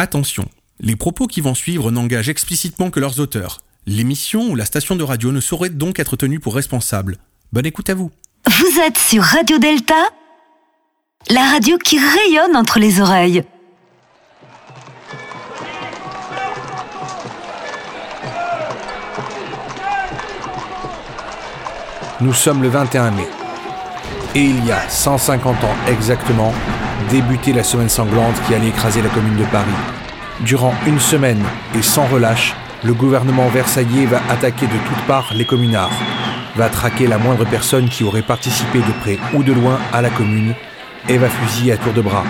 Attention, les propos qui vont suivre n'engagent explicitement que leurs auteurs. L'émission ou la station de radio ne saurait donc être tenue pour responsable. Bonne écoute à vous. Vous êtes sur Radio Delta, la radio qui rayonne entre les oreilles. Nous sommes le 21 mai. Et il y a 150 ans exactement, débutait la semaine sanglante qui allait écraser la commune de Paris. Durant une semaine et sans relâche, le gouvernement versaillais va attaquer de toutes parts les communards, va traquer la moindre personne qui aurait participé de près ou de loin à la commune et va fusiller à tour de bras.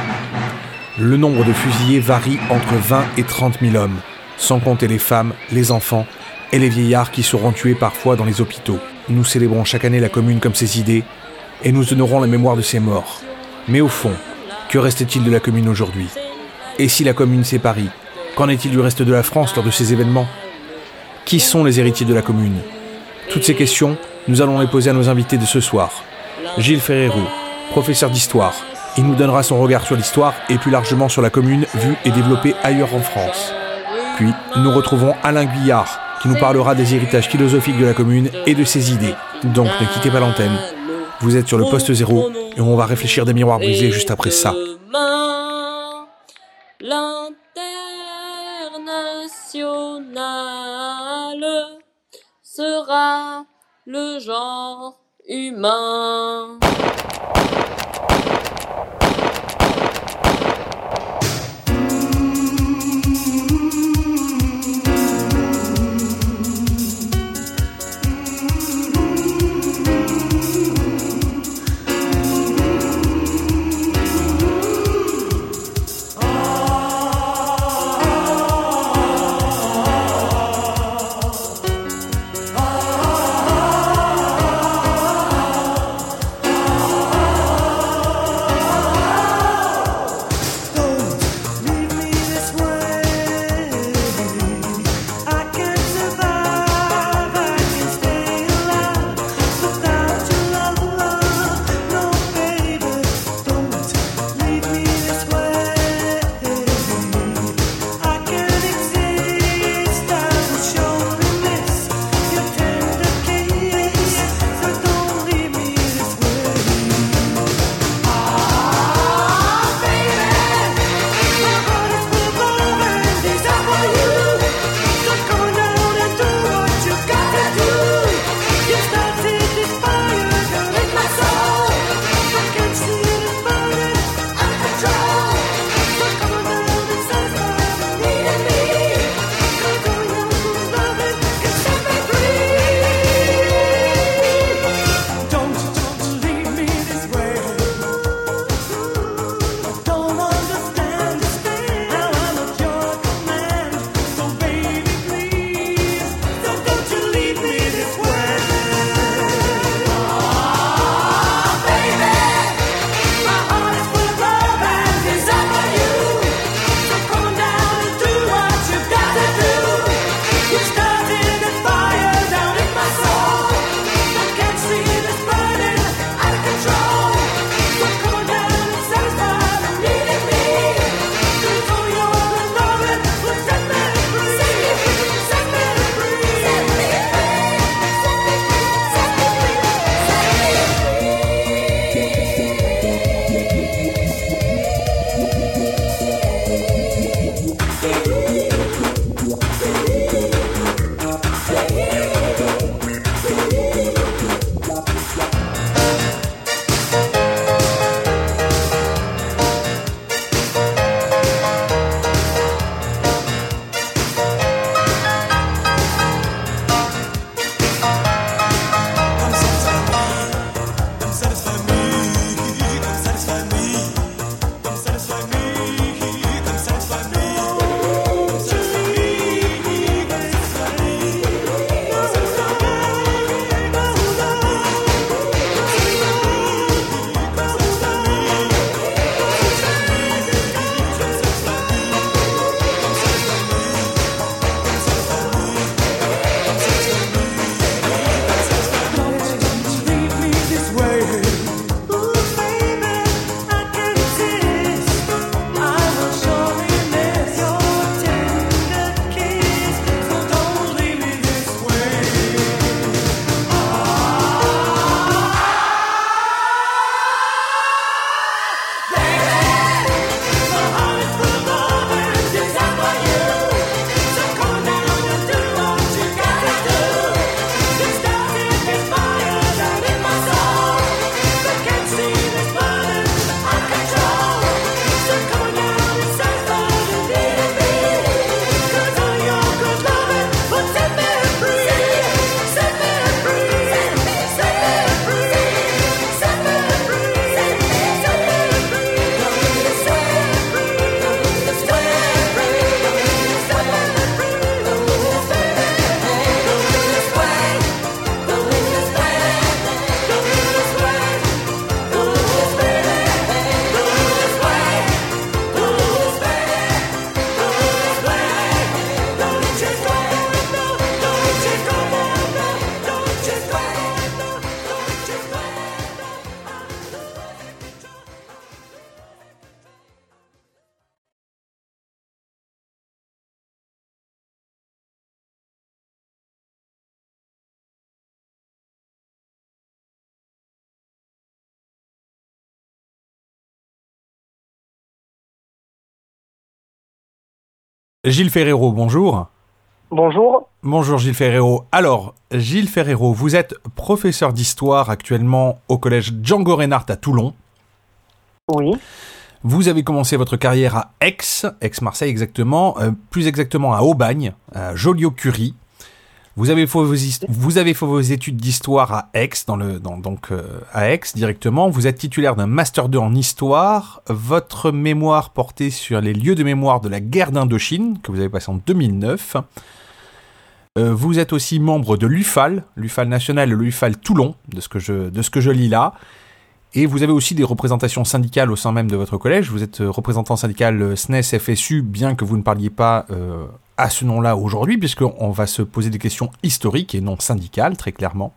Le nombre de fusillés varie entre 20 et 30 000 hommes, sans compter les femmes, les enfants et les vieillards qui seront tués parfois dans les hôpitaux. Nous célébrons chaque année la commune comme ses idées et nous honorons la mémoire de ses morts. Mais au fond, que restait-il de la commune aujourd'hui? Et si la commune c'est Paris Qu'en est-il du reste de la France lors de ces événements? Qui sont les héritiers de la commune? Toutes ces questions, nous allons les poser à nos invités de ce soir. Gilles Ferrero, professeur d'histoire. Il nous donnera son regard sur l'histoire et plus largement sur la commune vue et développée ailleurs en France. Puis, nous retrouvons Alain Guillard, qui nous parlera des héritages philosophiques de la commune et de ses idées. Donc ne quittez pas l'antenne. Vous êtes sur le poste zéro et on va réfléchir des miroirs brisés juste après ça. L'international sera le genre humain. Gilles Ferrero, bonjour. Bonjour. Bonjour Gilles Ferrero. Alors, Gilles Ferrero, vous êtes professeur d'histoire actuellement au collège Django Reinhardt à Toulon. Oui. Vous avez commencé votre carrière à Aix, Aix-Marseille exactement, euh, plus exactement à Aubagne, à Joliot-Curie. Vous avez fait vos, études d'histoire à Aix, donc euh, à Aix directement. Vous êtes titulaire d'un master 2 en histoire. Votre mémoire portait sur les lieux de mémoire de la guerre d'Indochine que vous avez passé en 2009. Euh, vous êtes aussi membre de l'UFAL, l'UFAL national et l'UFAL Toulon, de ce que je lis là. Et vous avez aussi des représentations syndicales au sein même de votre collège. Vous êtes euh, représentant syndical SNES FSU, bien que vous ne parliez pas à ce nom-là aujourd'hui, puisqu'on va se poser des questions historiques et non syndicales, très clairement.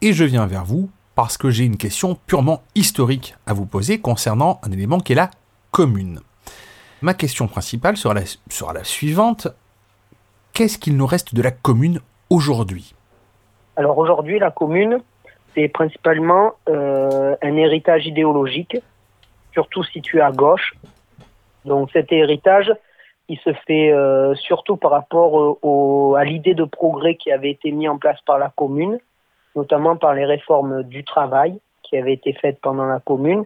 Et je viens vers vous parce que j'ai une question purement historique à vous poser concernant un élément qui est la commune. Ma question principale sera la suivante. Qu'est-ce qu'il nous reste de la commune aujourd'hui? Alors aujourd'hui, la commune, principalement euh, un héritage idéologique, surtout situé à gauche. Donc cet héritage, il se fait euh, surtout par rapport euh, à l'idée de progrès qui avait été mis en place par la commune, notamment par les réformes du travail qui avaient été faites pendant la commune,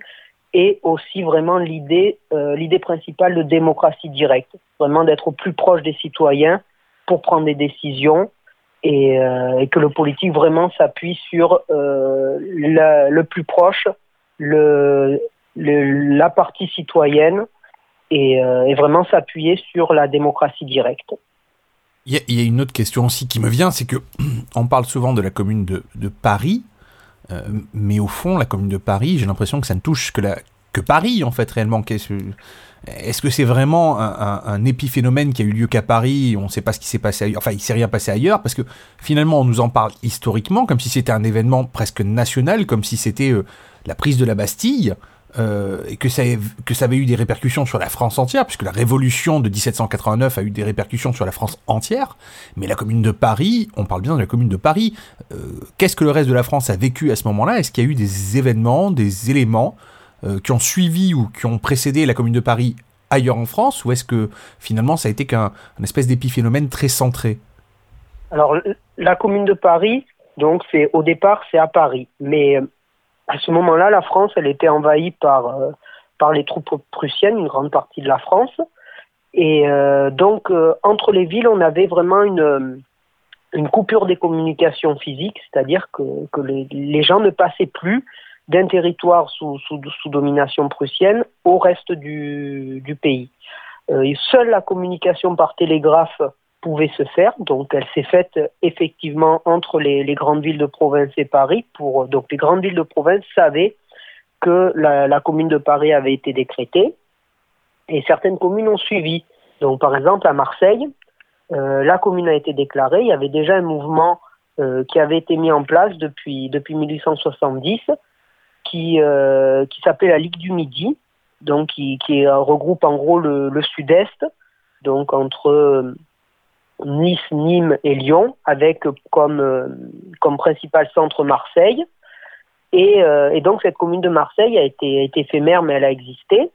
et aussi vraiment l'idée l'idée principale de démocratie directe, vraiment d'être plus proche des citoyens pour prendre des décisions et, et que le politique vraiment s'appuie sur la, le plus proche, la partie citoyenne euh, et, vraiment s'appuyer sur la démocratie directe. Il y, a une autre question aussi qui me vient, c'est que on parle souvent de la commune de, Paris, euh, mais au fond, la commune de Paris, j'ai l'impression que ça ne touche que, que Paris, en fait, réellement. Est-ce que c'est vraiment un, épiphénomène qui a eu lieu qu'à Paris On ne sait pas ce qui s'est passé ailleurs. Enfin, il s'est rien passé ailleurs parce que finalement, on nous en parle historiquement comme si c'était un événement presque national, comme si c'était euh, la prise de la Bastille. Euh, et que ça, que ça avait eu des répercussions sur la France entière, puisque la révolution de 1789 a eu des répercussions sur la France entière, mais la commune de Paris, on parle bien de la commune de Paris, euh, qu'est-ce que le reste de la France a vécu à ce moment-là? Est-ce qu'il y a eu des événements, des éléments euh, qui ont suivi ou qui ont précédé la commune de Paris ailleurs en France, ou est-ce que finalement ça a été qu'un espèce d'épiphénomène très centré? Alors la commune de Paris, donc c'est au départ c'est à Paris, mais à ce moment-là, la France, elle était envahie par, euh, par les troupes prussiennes, une grande partie de la France. Et euh, donc, euh, entre les villes, on avait vraiment une, une coupure des communications physiques, c'est-à-dire que, que les, gens ne passaient plus d'un territoire sous, sous, sous, domination prussienne au reste du, pays. seule la communication par télégraphe pouvait se faire. Donc, elle s'est faite effectivement entre les, grandes villes de province et Paris. Donc, les grandes villes de province savaient que la, commune de Paris avait été décrétée et certaines communes ont suivi. Donc, par exemple, à Marseille, euh, la commune a été déclarée. Il y avait déjà un mouvement euh, qui avait été mis en place depuis, depuis 1870 qui, euh, qui s'appelait la Ligue du Midi, donc qui, qui regroupe en gros le, sud-est, donc entre Nice, Nîmes et Lyon, avec comme, euh, comme principal centre Marseille. Et, euh, donc cette commune de Marseille a été, éphémère, mais elle a existé.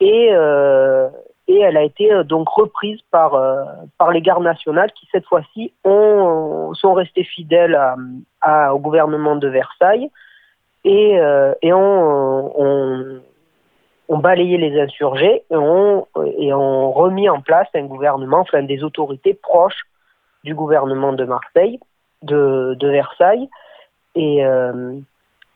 Et, euh, et elle a été donc reprise par, par les gardes nationales qui, cette fois-ci, ont, sont restés fidèles au gouvernement de Versailles et, et ont, ont, ont balayé les insurgés et ont, et ont remis en place un gouvernement, enfin des autorités proches du gouvernement de Marseille, de, de Versailles. Et euh,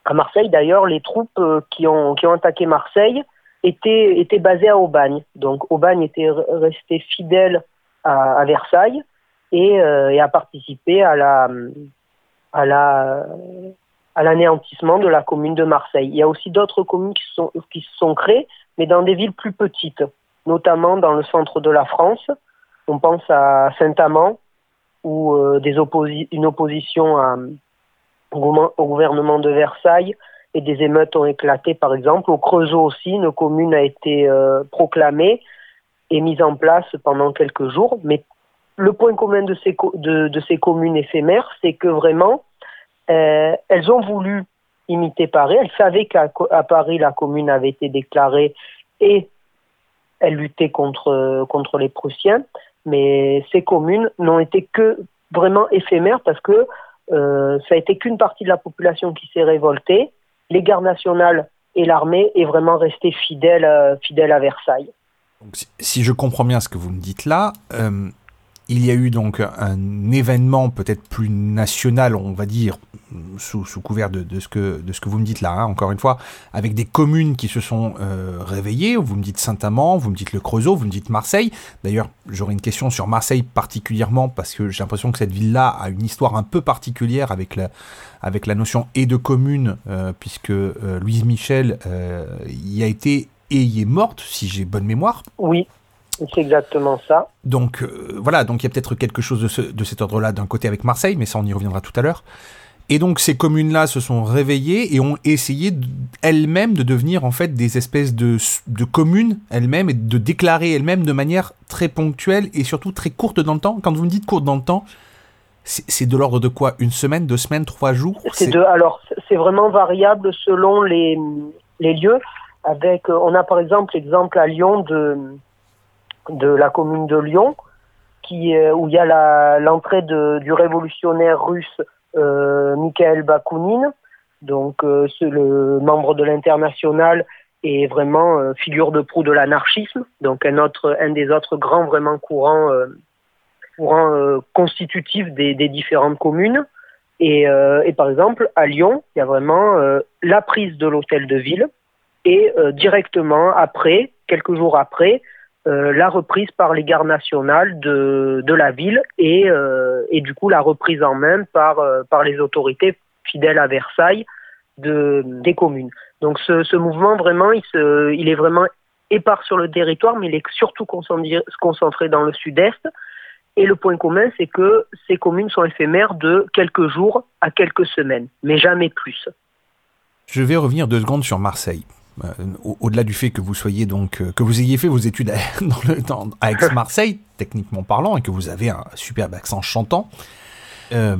à Marseille, d'ailleurs, les troupes euh, qui ont, qui ont attaqué Marseille étaient, étaient basées à Aubagne. Donc Aubagne était resté fidèle à, à Versailles et, euh, et, a participé à la, à la à l'anéantissement de la commune de Marseille. Il y a aussi d'autres communes qui, se sont créées, mais dans des villes plus petites, notamment dans le centre de la France. On pense à Saint-Amand, où euh, une opposition à, au, gouvernement de Versailles et des émeutes ont éclaté, par exemple. Au Creusot aussi, une commune a été euh, proclamée et mise en place pendant quelques jours. Mais le point commun de ces communes éphémères, c'est que vraiment, euh, elles ont voulu imiter Paris. Elles savaient qu'à Paris, la commune avait été déclarée et elle luttait contre, contre les Prussiens, mais ces communes n'ont été que vraiment éphémères parce que euh, ça a été qu'une partie de la population qui s'est révoltée. Les gardes nationales et l'armée est vraiment resté fidèle, euh, fidèle à Versailles. Si je comprends bien ce que vous me dites là, il y a eu donc un événement peut-être plus national, on va dire, sous, couvert de, ce que, vous me dites là, hein, encore une fois, avec des communes qui se sont euh, réveillées. Vous me dites Saint-Amand, vous me dites le Creusot, vous me dites Marseille. D'ailleurs, j'aurais une question sur Marseille particulièrement parce que j'ai l'impression que cette ville-là a une histoire un peu particulière avec la, notion et de commune, euh, puisque euh, Louise Michel y a été et y est morte, si j'ai bonne mémoire. Oui, c'est exactement ça. Donc euh, voilà, donc il y a peut-être quelque chose de, ce, de cet ordre-là d'un côté avec Marseille, mais ça on y reviendra tout à l'heure. Et donc ces communes-là se sont réveillées et ont essayé elles-mêmes de devenir en fait des espèces de, de communes elles-mêmes et de déclarer elles-mêmes de manière très ponctuelle et surtout très courte dans le temps. Quand vous me dites courte dans le temps, c'est de l'ordre de quoi? Une semaine, deux semaines, trois jours? C'est de alors c'est vraiment variable selon les, les lieux. Avec on a par exemple l'exemple à Lyon de de la commune de Lyon, qui, où il y a l'entrée du révolutionnaire russe euh, Mikhail Bakounine, donc euh, le membre de l'international et vraiment euh, figure de proue de l'anarchisme, donc un autre, un des autres grands vraiment courants, euh, constitutifs des, différentes communes. Et, par exemple, à Lyon, il y a vraiment la prise de l'hôtel de ville. Et directement après, quelques jours après, euh, la reprise par les gardes nationales de, la ville et, euh, et du coup la reprise en main par, euh, les autorités fidèles à Versailles de, des communes. Donc ce, mouvement vraiment, il, il est vraiment épars sur le territoire, mais il est surtout concentré dans le sud-est. Et le point commun, c'est que ces communes sont éphémères de quelques jours à quelques semaines, mais jamais plus. Je vais revenir deux secondes sur Marseille. Euh, au-delà du fait que vous soyez donc euh, que vous ayez fait vos études à, dans le, Aix-Marseille, techniquement parlant, et que vous avez un superbe accent chantant, euh,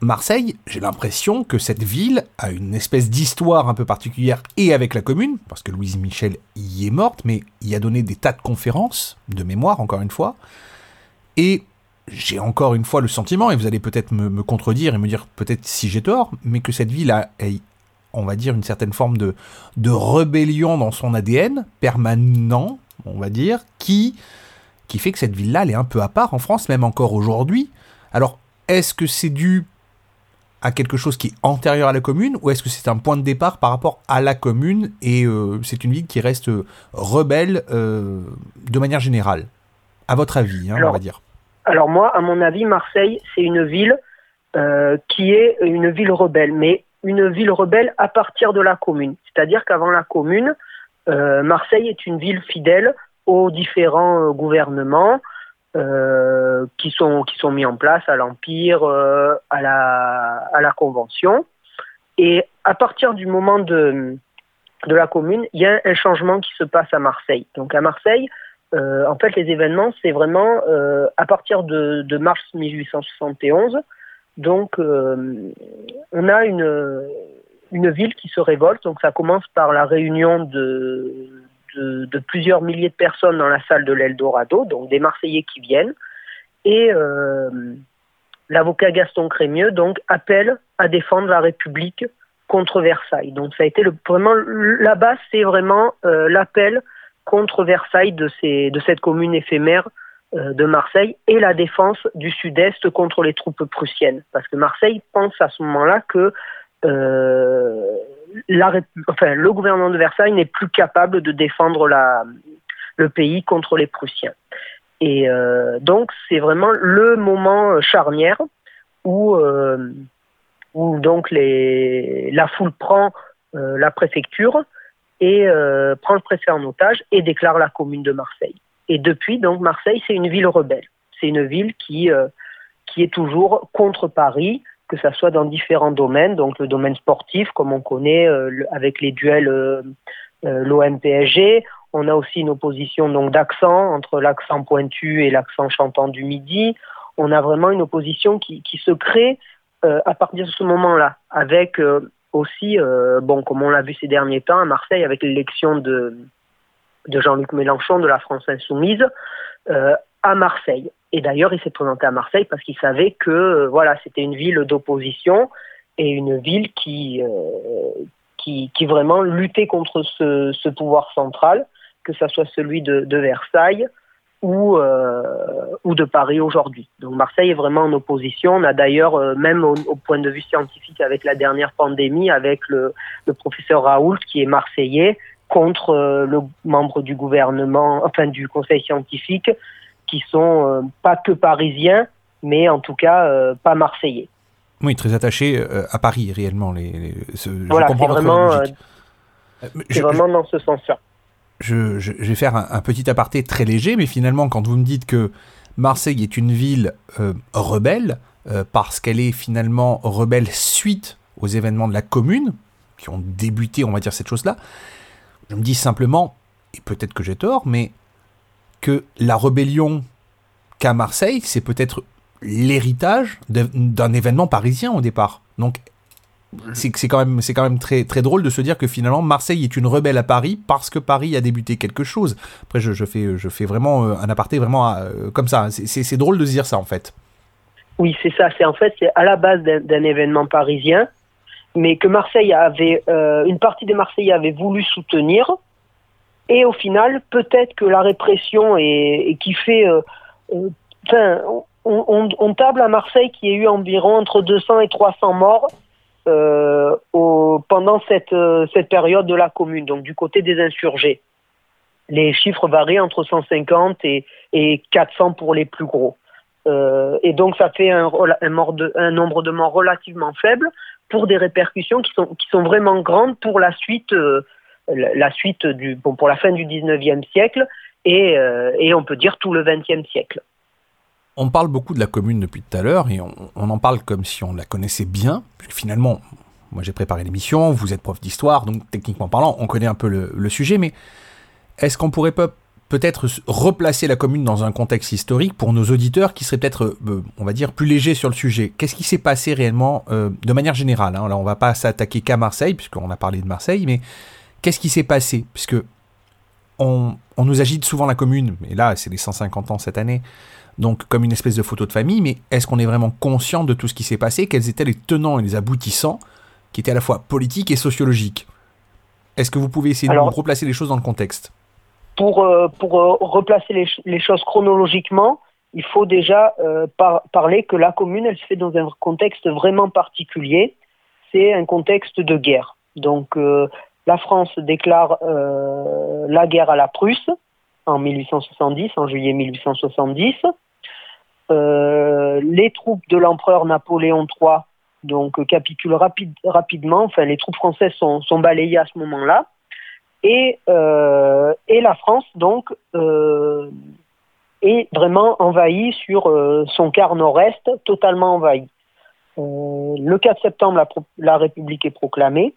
Marseille, j'ai l'impression que cette ville a une espèce d'histoire un peu particulière et avec la commune, parce que Louise Michel y est morte, mais y a donné des tas de conférences, de mémoire encore une fois, et j'ai encore une fois le sentiment, et vous allez peut-être me, contredire et me dire peut-être si j'ai tort, mais que cette ville a, on va dire, une certaine forme de, de rébellion dans son ADN permanent, on va dire, qui, qui fait que cette ville-là, elle est un peu à part en France, même encore aujourd'hui. Alors, est-ce que c'est dû à quelque chose qui est antérieur à la commune ou est-ce que c'est un point de départ par rapport à la commune et euh, c'est une ville qui reste rebelle euh, de manière générale? À votre avis, hein, alors, on va dire. Alors moi, à mon avis, Marseille, c'est une ville euh, qui est une ville rebelle, mais une ville rebelle à partir de la commune. C'est-à-dire qu'avant la commune, euh, Marseille est une ville fidèle aux différents euh, gouvernements euh, qui, sont, qui sont mis en place à l'Empire, euh, à, la, à la Convention. Et à partir du moment de, de la commune, il y a un changement qui se passe à Marseille. Donc à Marseille, euh, en fait, les événements, c'est vraiment à partir de, de mars 1871 donc, euh, on a une, ville qui se révolte. Donc, ça commence par la réunion de, plusieurs milliers de personnes dans la salle de l'Eldorado, donc des Marseillais qui viennent. Et euh, l'avocat Gaston Crémieux donc appelle à défendre la République contre Versailles. Donc, ça a été le, vraiment là-bas, c'est vraiment euh, l'appel contre Versailles de, ces, de cette commune éphémère de Marseille et la défense du sud-est contre les troupes prussiennes. Parce que Marseille pense à ce moment-là que euh, la, enfin, le gouvernement de Versailles n'est plus capable de défendre la, le pays contre les Prussiens. Et euh, donc c'est vraiment le moment charnière où, euh, où donc les, la foule prend euh, la préfecture et euh, prend le préfet en otage et déclare la commune de Marseille. Et depuis, donc, Marseille, c'est une ville rebelle. C'est une ville qui, euh, qui est toujours contre Paris, que ça soit dans différents domaines, donc le domaine sportif, comme on connaît euh, avec les duels euh, l'OM-PSG. On a aussi une opposition donc d'accent entre l'accent pointu et l'accent chantant du midi. On a vraiment une opposition qui, qui se crée à partir de ce moment-là, avec aussi, bon, comme on l'a vu ces derniers temps à Marseille, avec l'élection de de Jean-Luc Mélenchon de la France Insoumise à Marseille. Et d'ailleurs, il s'est présenté à Marseille parce qu'il savait que voilà, c'était une ville d'opposition et une ville qui, qui, qui, vraiment luttait contre ce, pouvoir central, que ce soit celui de, Versailles ou, euh, ou de Paris aujourd'hui. Donc Marseille est vraiment en opposition. On a d'ailleurs, euh, même au, au, point de vue scientifique, avec la dernière pandémie, avec le, le professeur Raoult, qui est marseillais, contre euh, le membre du gouvernement, enfin du conseil scientifique, qui sont euh, pas que parisiens, mais en tout cas euh, pas marseillais. Oui, très attaché à Paris réellement. Les, les ce, voilà, c'est vraiment, je, vraiment dans ce sens-là je, je, vais faire un, un, petit aparté très léger, mais finalement, quand vous me dites que Marseille est une ville euh, rebelle, euh, parce qu'elle est finalement rebelle suite aux événements de la commune, qui ont débuté, on va dire, cette chose-là, je me dis simplement, et peut-être que j'ai tort, mais que la rébellion qu'a Marseille, c'est peut-être l'héritage d'un événement parisien au départ. Donc, c'est quand même c'est quand même très très drôle de se dire que finalement Marseille est une rebelle à Paris parce que Paris a débuté quelque chose. Après je, je fais je fais vraiment euh, un aparté vraiment euh, comme ça. C'est drôle de se dire ça en fait. Oui c'est ça. C'est en fait c'est à la base d'un événement parisien, mais que Marseille avait euh, une partie des Marseillais avait voulu soutenir et au final peut-être que la répression et qui fait euh, enfin on, table à Marseille qui a eu environ entre 200 et 300 morts euh, pendant cette, euh, cette période de la commune, donc du côté des insurgés. Les chiffres varient entre 150 et, et 400 pour les plus gros. Euh, et donc ça fait un, nombre de morts relativement faible pour des répercussions qui sont, qui sont vraiment grandes pour la suite, euh, la suite du, bon, pour la fin du 19e siècle et, euh, et on peut dire tout le 20e siècle. On parle beaucoup de la commune depuis tout à l'heure et on, en parle comme si on la connaissait bien. Finalement, moi j'ai préparé l'émission, vous êtes prof d'histoire, donc techniquement parlant, on connaît un peu le, le sujet, mais est-ce qu'on pourrait pas peut-être replacer la commune dans un contexte historique pour nos auditeurs qui seraient peut-être, euh, on va dire, plus légers sur le sujet. Qu'est-ce qui s'est passé réellement euh, de manière générale hein Là, on va pas s'attaquer qu'à Marseille, puisqu'on a parlé de Marseille, mais qu'est-ce qui s'est passé? Puisque on, on, nous agite souvent la commune, et là, c'est les 150 ans cette année, donc comme une espèce de photo de famille, mais est-ce qu'on est vraiment conscient de tout ce qui s'est passé? Quels étaient les tenants et les aboutissants qui étaient à la fois politiques et sociologiques? Est-ce que vous pouvez essayer Alors, de replacer les choses dans le contexte? Pour, euh, euh, replacer les, choses chronologiquement, il faut déjà euh, par, parler que la commune, elle se fait dans un contexte vraiment particulier. C'est un contexte de guerre. Donc la France déclare la guerre à la Prusse en 1870, en juillet 1870. Euh, les troupes de l'empereur Napoléon III donc capitulent rapide, rapidement. Enfin, les troupes françaises sont balayées à ce moment-là. Et, euh, et la France, donc, euh, est vraiment envahie sur euh, son quart nord-est, totalement envahie. Euh, le 4 septembre, la, République est proclamée.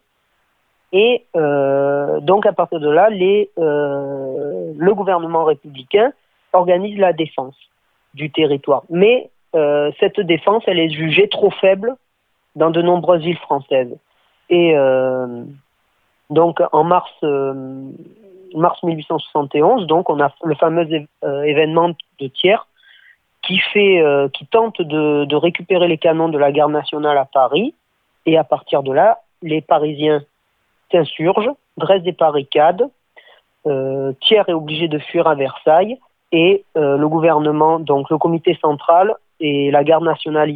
Et euh, donc, à partir de là, les, le gouvernement républicain organise la défense du territoire. Mais euh, cette défense, elle est jugée trop faible dans de nombreuses villes françaises. Et euh, donc en mars, euh, mars 1871, donc on a le fameux événement de Thiers qui fait, qui tente de, récupérer les canons de la garde nationale à Paris. Et à partir de là, les Parisiens s'insurgent, dressent des barricades. Thiers est obligé de fuir à Versailles et euh, le gouvernement, donc le comité central et la garde nationale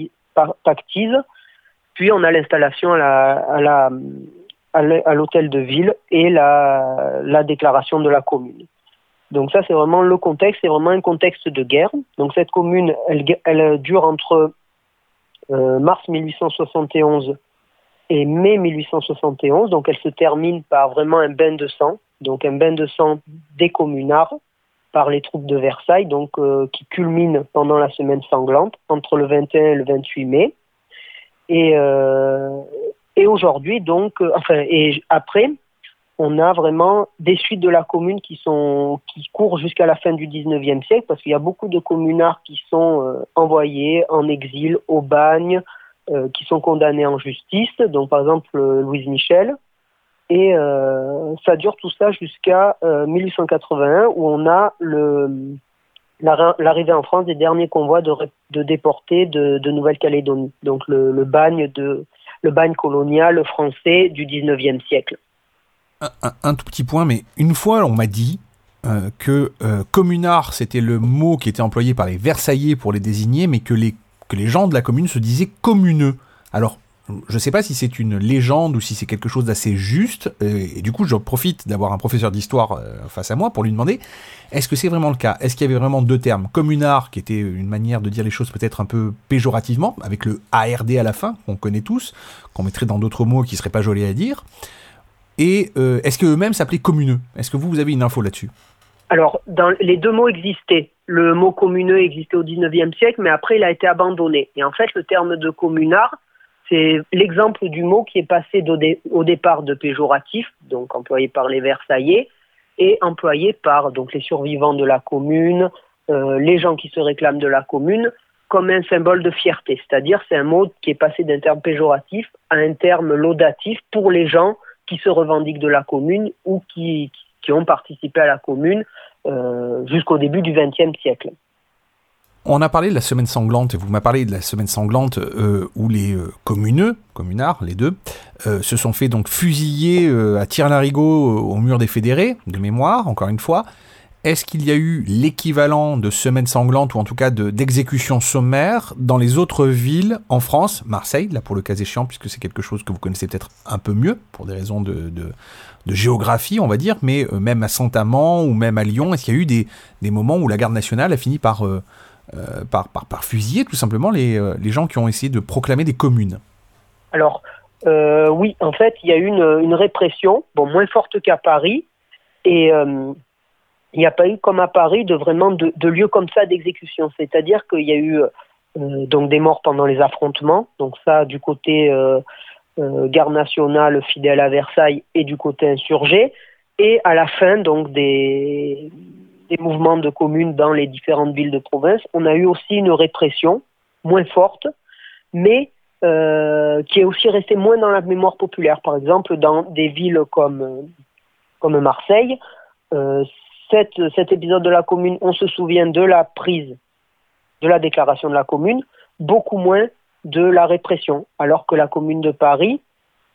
pactisent. Puis on a l'installation à la, à la à l'hôtel de ville et la, la déclaration de la commune. Donc ça, c'est vraiment le contexte, c'est vraiment un contexte de guerre. Donc cette commune, elle, elle dure entre euh, mars 1871 et mai 1871. Donc elle se termine par vraiment un bain de sang, donc un bain de sang des communards par les troupes de Versailles, donc euh, qui culmine pendant la semaine sanglante entre le 21 et le 28 mai. Et, euh, et aujourd'hui, donc, euh, enfin, et après, on a vraiment des suites de la commune qui sont qui courent jusqu'à la fin du 19e siècle, parce qu'il y a beaucoup de communards qui sont euh, envoyés en exil au bagne, euh, qui sont condamnés en justice. Donc, par exemple, Louise Michel, Et ça dure tout ça jusqu'à 1881 où on a l'arrivée en France des derniers convois de, déportés de, Nouvelle-Calédonie. Donc le, bagne de le bagne colonial français du 19e siècle. Un, tout petit point, mais une fois on m'a dit euh, que euh, communard c'était le mot qui était employé par les Versaillais pour les désigner, mais que les, que les gens de la commune se disaient communeux. Alors je ne sais pas si c'est une légende ou si c'est quelque chose d'assez juste, euh, et du coup je profite d'avoir un professeur d'histoire euh, face à moi pour lui demander, est-ce que c'est vraiment le cas? Est-ce qu'il y avait vraiment deux termes? Communard, qui était une manière de dire les choses peut-être un peu péjorativement, avec le ARD à la fin, qu'on connaît tous, qu'on mettrait dans d'autres mots qui seraient pas jolis à dire, et euh, est-ce qu'eux-mêmes s'appelaient communeux? Est-ce que vous, vous avez une info là-dessus? Alors, les deux mots existaient. Le mot communeux existait au 19e siècle, mais après, il a été abandonné. Et en fait, le terme de communard, c'est l'exemple du mot qui est passé au, départ de péjoratif, donc employé par les Versaillais, et employé par donc les survivants de la commune, euh, les gens qui se réclament de la commune, comme un symbole de fierté. C'est-à-dire, c'est un mot qui est passé d'un terme péjoratif à un terme laudatif pour les gens qui se revendiquent de la commune ou qui, qui ont participé à la commune euh, jusqu'au début du XXe siècle. On a parlé de la semaine sanglante, et vous m'avez parlé de la semaine sanglante euh, où les euh, communeux, communards, les deux, euh, se sont fait donc fusiller à tir-larigot au mur des fédérés, de mémoire, encore une fois. Est-ce qu'il y a eu l'équivalent de semaine sanglante, ou en tout cas d'exécution sommaire, dans les autres villes en France, Marseille, là pour le cas échéant, puisque c'est quelque chose que vous connaissez peut-être un peu mieux, pour des raisons de, de, géographie, on va dire, mais même à Saint-Amand ou même à Lyon, est-ce qu'il y a eu des, moments où la garde nationale a fini par euh, par, par, par, fusiller tout simplement les, euh, les, gens qui ont essayé de proclamer des communes. Alors, euh, oui, en fait, il y a eu une, une, répression, bon, moins forte qu'à Paris, et il n'y a pas eu comme à Paris de vraiment de, lieux comme ça d'exécution. C'est-à-dire qu'il y a eu donc des morts pendant les affrontements, donc ça du côté garde nationale fidèle à Versailles et du côté insurgé, et à la fin donc des des mouvements de communes dans les différentes villes de province, on a eu aussi une répression moins forte, mais euh, qui est aussi restée moins dans la mémoire populaire. Par exemple, dans des villes comme, comme Marseille, euh, cet épisode de la commune, on se souvient de la prise de la déclaration de la commune, beaucoup moins de la répression, alors que la commune de Paris,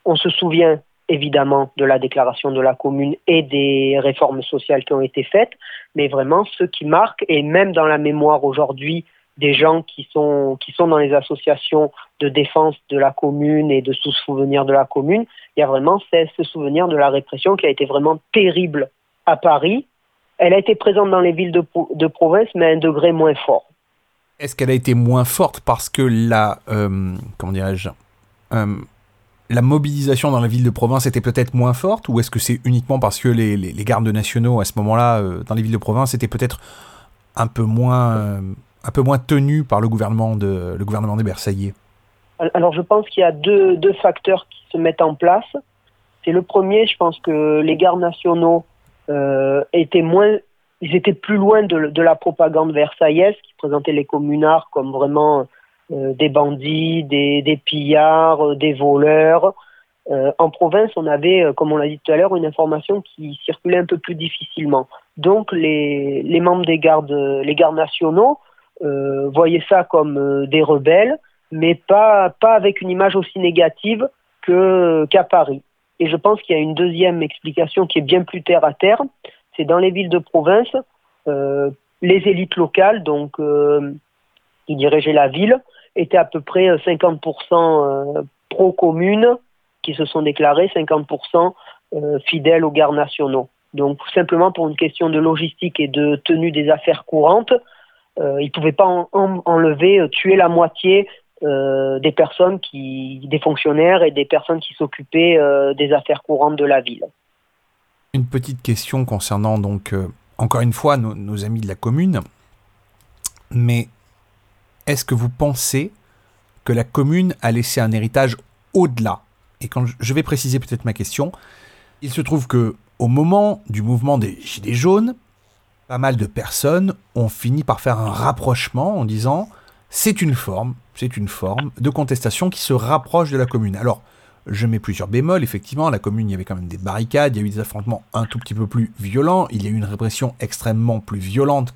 on se souvient évidemment de la déclaration de la commune et des réformes sociales qui ont été faites, mais vraiment ce qui marque, et même dans la mémoire aujourd'hui des gens qui sont, qui sont dans les associations de défense de la commune et de sous souvenir de la commune, il y a vraiment ce souvenir de la répression qui a été vraiment terrible à Paris. Elle a été présente dans les villes de, de province, mais à un degré moins fort. Est-ce qu'elle a été moins forte parce que la, euh, comment dirais-je, euh, la mobilisation dans la ville de province était peut-être moins forte ou est-ce que c'est uniquement parce que les, gardes nationaux à ce moment-là euh, dans les villes de province étaient peut-être un peu moins euh, un peu moins tenus par le gouvernement de le gouvernement des Versaillais? Alors je pense qu'il y a deux, deux, facteurs qui se mettent en place. C'est le premier, je pense que les gardes nationaux euh, étaient moins ils étaient plus loin de, de, la propagande versaillaise qui présentait les communards comme vraiment des bandits, des, pillards, euh, des voleurs. Euh, en province, on avait, comme on l'a dit tout à l'heure, une information qui circulait un peu plus difficilement. Donc les, membres des gardes, les gardes nationaux euh, voyaient ça comme des rebelles, mais pas, avec une image aussi négative qu'à Paris. Et je pense qu'il y a une deuxième explication qui est bien plus terre à terre. C'est dans les villes de province, euh, les élites locales, donc euh, qui dirigeaient la ville, étaient à peu près 50% euh, pro-commune qui se sont déclarés, 50% euh, fidèles aux gardes nationaux. Donc simplement pour une question de logistique et de tenue des affaires courantes, euh, ils ne pouvaient pas enlever, tuer la moitié des personnes qui, des fonctionnaires et des personnes qui s'occupaient des affaires courantes de la ville. Une petite question concernant donc encore une fois nos, nos, amis de la commune, mais est-ce que vous pensez que la commune a laissé un héritage au-delà? Et quand je vais préciser peut-être ma question, il se trouve que au moment du mouvement des Gilets jaunes, pas mal de personnes ont fini par faire un rapprochement en disant c'est une forme, c'est une forme de contestation qui se rapproche de la commune. Alors, Je mets plusieurs bémols, effectivement, la commune, il y avait quand même des barricades, il y a eu des affrontements un tout petit peu plus violents, il y a eu une répression extrêmement plus violente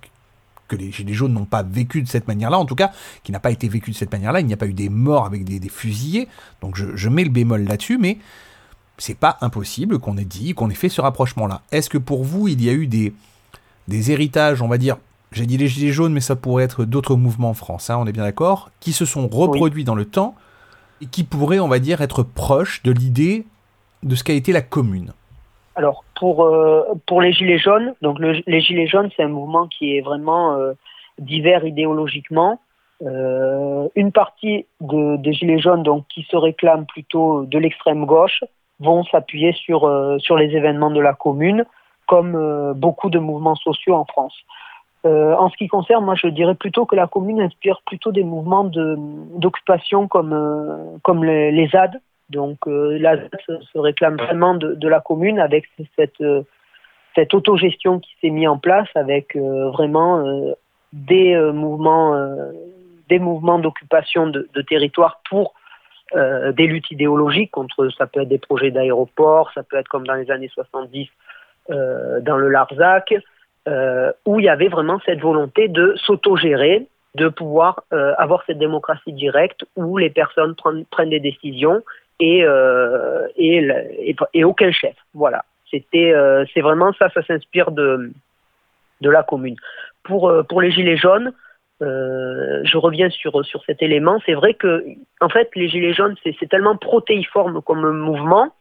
les Gilets jaunes n'ont pas vécu de cette manière-là, en tout cas, qui n'a pas été vécu de cette manière-là, il n'y a pas eu des morts avec des, fusillés, donc je, mets le bémol là-dessus, mais c'est pas impossible qu'on ait dit, qu'on ait fait ce rapprochement-là. Est-ce que pour vous, il y a eu des, des héritages, on va dire, j'ai dit les Gilets jaunes, mais ça pourrait être d'autres mouvements en France, hein, on est bien d'accord, qui se sont reproduits dans le temps et qui pourraient, on va dire, être proches de l'idée de ce qu'a été la commune? Alors, pour, euh, pour les Gilets jaunes, donc les Gilets jaunes, c'est un mouvement qui est vraiment euh, divers idéologiquement. Euh, une partie des Gilets jaunes, donc, qui se réclament plutôt de l'extrême gauche, vont s'appuyer sur, sur les événements de la commune, comme beaucoup de mouvements sociaux en France. Euh, en ce qui concerne, moi, je dirais plutôt que la commune inspire plutôt des mouvements d'occupation comme, euh, comme les, les, ZAD. Donc, euh, la se, réclame vraiment de, la commune avec cette, cette autogestion qui s'est mise en place avec vraiment des mouvements, des mouvements d'occupation de, de, territoire pour des luttes idéologiques contre, ça peut être des projets d'aéroport, ça peut être comme dans les années 70 dans le Larzac, euh, où il y avait vraiment cette volonté de s'autogérer, de pouvoir euh, avoir cette démocratie directe où les personnes prennent, prennent des décisions et, euh, et, et, aucun chef. Voilà. C'était, euh, c'est vraiment ça, ça s'inspire de, de la commune. Pour, euh, pour les Gilets jaunes, euh, je reviens sur, sur cet élément. C'est vrai que, en fait, les Gilets jaunes, c'est, tellement protéiforme comme mouvement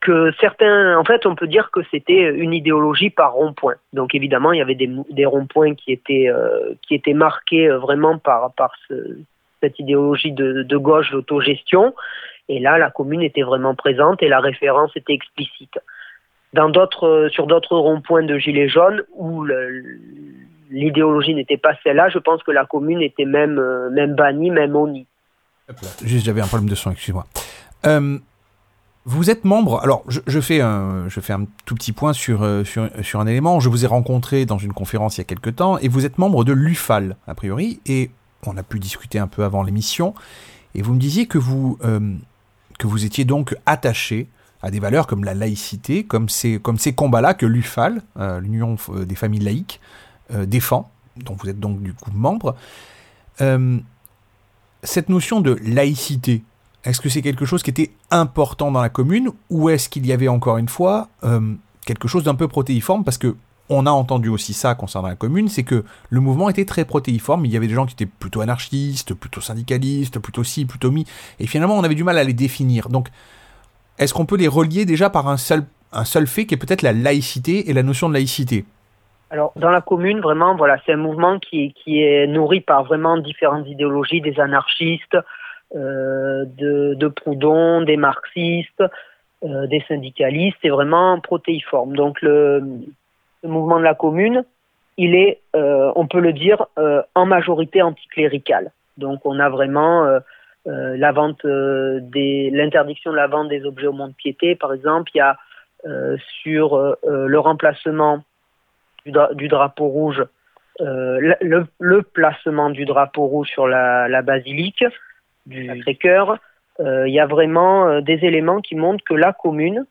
que certains, en fait, on peut dire que c'était une idéologie par rond-point. Donc évidemment, il y avait des, des ronds-points qui étaient euh, qui étaient marqués euh, vraiment par par ce, cette idéologie de, de gauche d'autogestion. Et là, la commune était vraiment présente et la référence était explicite. Sur d'autres ronds-points de gilets jaunes où l'idéologie n'était pas celle-là, je pense que la commune était même euh, même bannie, même honnie. Juste, j'avais un problème de son, excuse-moi. Euh, vous êtes membre, alors je, fais un, je fais un tout petit point sur, euh, sur, un élément. Je vous ai rencontré dans une conférence il y a quelques temps et vous êtes membre de l'UFAL, a priori, et on a pu discuter un peu avant l'émission. Et vous me disiez que vous, que vous étiez donc attaché à des valeurs comme la laïcité, comme ces, comme ces combats-là que l'UFAL, euh, l'Union des familles laïques, défend, dont vous êtes donc du coup membre. cette notion de laïcité, est-ce que c'est quelque chose qui était important dans la commune ou est-ce qu'il y avait encore une fois euh, quelque chose d'un peu protéiforme? Parce que on a entendu aussi ça concernant la commune, c'est que le mouvement était très protéiforme. Il y avait des gens qui étaient plutôt anarchistes, plutôt syndicalistes, plutôt ci, plutôt mi. Et finalement, on avait du mal à les définir. Donc, est-ce qu'on peut les relier déjà par un seul, un seul fait qui est peut-être la laïcité et la notion de laïcité? Alors, dans la commune, vraiment, voilà, c'est un mouvement qui, qui est nourri par vraiment différentes idéologies, des anarchistes, euh, de, Proudhon, des marxistes, euh, des syndicalistes, c'est vraiment protéiforme. Donc le, mouvement de la commune, il est, euh, on peut le dire, en majorité anticlérical. Donc on a vraiment la vente des l'interdiction de la vente des objets au monde piété, par exemple. Il y a sur le remplacement du, drapeau rouge, le, le, placement du drapeau rouge sur la, la basilique du Sacré-Cœur, euh, il y a vraiment euh, des éléments qui montrent que la commune,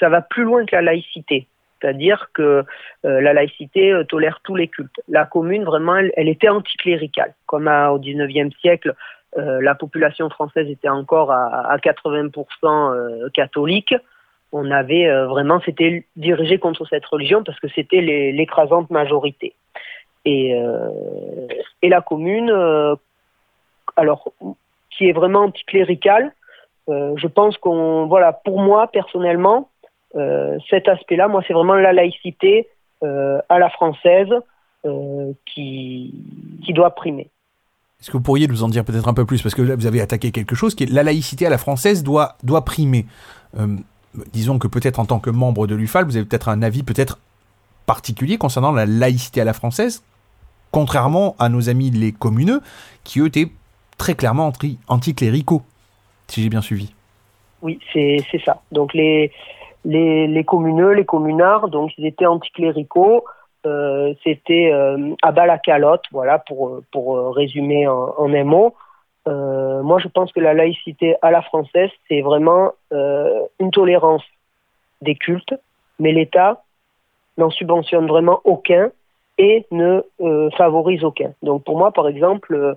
ça va plus loin que la laïcité. C'est-à-dire que euh, la laïcité tolère tous les cultes. La commune, vraiment, elle, était anticléricale. Comme au XIXe siècle, la population française était encore à, à 80% catholique. On avait vraiment, c'était dirigé contre cette religion parce que c'était l'écrasante majorité. Et, et la commune, alors qui est vraiment anticlérical. Euh, je pense qu'on, voilà, pour moi personnellement, euh, cet aspect-là, moi, c'est vraiment la laïcité euh, à la française qui, qui doit primer. Est-ce que vous pourriez nous en dire peut-être un peu plus? Parce que là, vous avez attaqué quelque chose qui est la laïcité à la française doit, doit primer. disons que peut-être en tant que membre de l'UFAL, vous avez peut-être un avis peut-être particulier concernant la laïcité à la française, contrairement à nos amis les communeux, qui eux étaient très clairement anti anticléricaux, si j'ai bien suivi. Oui, c'est ça. Donc les, les, communeux, les communards, donc ils étaient anticléricaux. Euh, C'était euh, à bas la calotte, voilà, pour, pour résumer en, un mot. moi, je pense que la laïcité à la française, c'est vraiment une tolérance des cultes, mais l'État n'en subventionne vraiment aucun et ne favorise aucun. Donc pour moi, par exemple,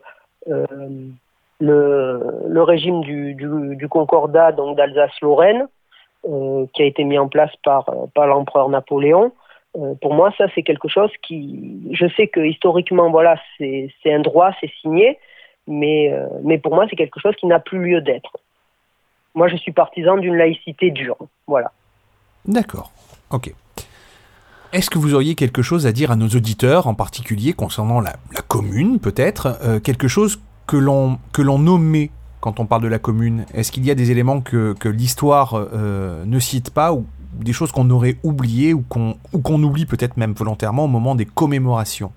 le, régime du, du, concordat donc d'Alsace-Lorraine, euh, qui a été mis en place par, par l'empereur Napoléon, euh, pour moi, ça c'est quelque chose qui, je sais que historiquement, voilà, c'est un droit, c'est signé, mais, euh, mais pour moi, c'est quelque chose qui n'a plus lieu d'être. Moi, je suis partisan d'une laïcité dure, voilà. D'accord, ok. Est-ce que vous auriez quelque chose à dire à nos auditeurs, en particulier concernant la, commune, peut-être, quelque chose que l'on nommait quand on parle de la commune Est-ce qu'il y a des éléments que, l'histoire euh, ne cite pas ou des choses qu'on aurait oubliées ou qu'on qu'on oublie peut-être même volontairement au moment des commémorations?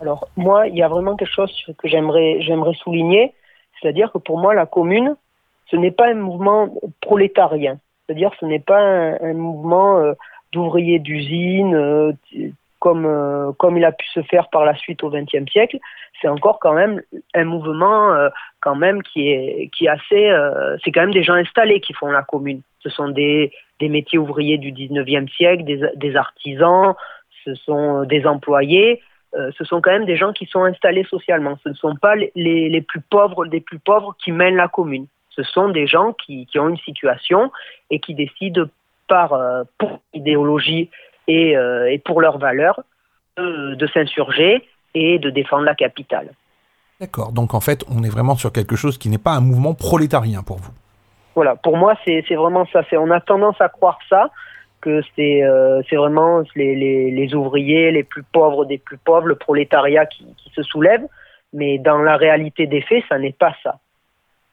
Alors moi, il y a vraiment quelque chose que j'aimerais souligner, c'est-à-dire que pour moi la commune, ce n'est pas un mouvement prolétarien, c'est-à-dire ce n'est pas un, mouvement euh, d'ouvriers d'usine euh, comme comme il a pu se faire par la suite au XXe siècle c'est encore quand même un mouvement euh, quand même qui est qui assez euh, c'est quand même des gens installés qui font la commune. Ce sont des, métiers ouvriers du 19e siècle des, artisans ce sont des employés. Euh, ce sont quand même des gens qui sont installés socialement. Ce ne sont pas les, plus pauvres des plus pauvres qui mènent la commune. Ce sont des gens qui, ont une situation et qui décident par pour idéologie et, et pour leurs valeurs de s'insurger et de défendre la capitale. D'accord, donc en fait, on est vraiment sur quelque chose qui n'est pas un mouvement prolétarien pour vous. Voilà, pour moi, c'est vraiment ça. On a tendance à croire ça, que c'est euh, vraiment les, les, les, ouvriers les plus pauvres des plus pauvres, le prolétariat qui, qui se soulève, mais dans la réalité des faits, ça n'est pas ça.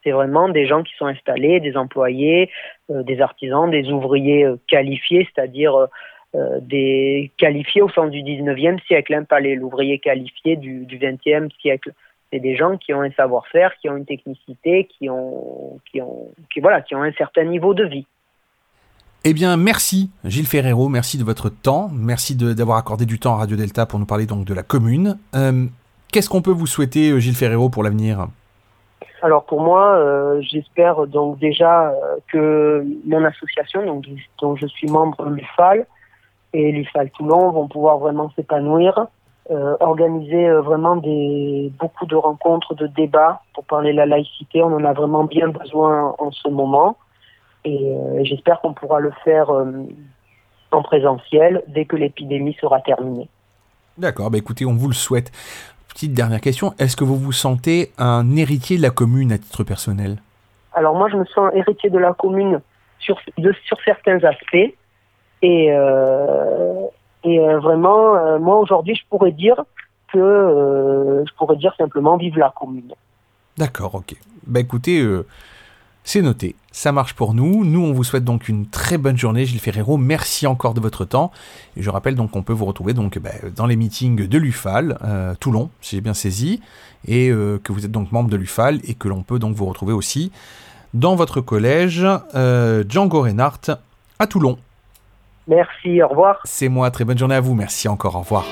C'est vraiment des gens qui sont installés, des employés, euh, des artisans, des ouvriers euh, qualifiés, c'est-à-dire euh, des qualifiés au sens du 19e siècle, hein, pas les l'ouvrier qualifié du, du 20e siècle. C'est des gens qui ont un savoir-faire, qui ont une technicité, qui ont, qui ont, qui, voilà, qui ont un certain niveau de vie. Eh bien, merci Gilles Ferrero, merci de votre temps, merci d'avoir accordé du temps à Radio Delta pour nous parler donc de la commune. Euh, qu'est-ce qu'on peut vous souhaiter, euh, Gilles Ferrero, pour l'avenir? Alors pour moi, j'espère donc déjà que mon association, donc, dont je suis membre, l'UFAL, et l'IFAL Toulon vont pouvoir vraiment s'épanouir, euh, organiser euh, vraiment des, beaucoup de rencontres, de débats pour parler de la laïcité. On en a vraiment bien besoin en ce moment. Et, euh, j'espère qu'on pourra le faire en présentiel dès que l'épidémie sera terminée. D'accord, bah écoutez, on vous le souhaite. Petite dernière question, est-ce que vous vous sentez un héritier de la commune à titre personnel? Alors moi, je me sens héritier de la commune sur, de, sur certains aspects. Et, euh, euh, vraiment, euh, moi aujourd'hui, je pourrais dire que je pourrais dire simplement vive la commune. D'accord, ok. Bah écoutez, c'est noté, ça marche pour nous. Nous, on vous souhaite donc une très bonne journée, Gilles Ferrero. Merci encore de votre temps. Et je rappelle donc qu'on peut vous retrouver donc bah, dans les meetings de l'UFAL, Toulon, si j'ai bien saisi, et que vous êtes donc membre de l'UFAL et que l'on peut donc vous retrouver aussi dans votre collège Django Reinhardt à Toulon. Merci, au revoir. C'est moi, très bonne journée à vous. Merci encore, au revoir.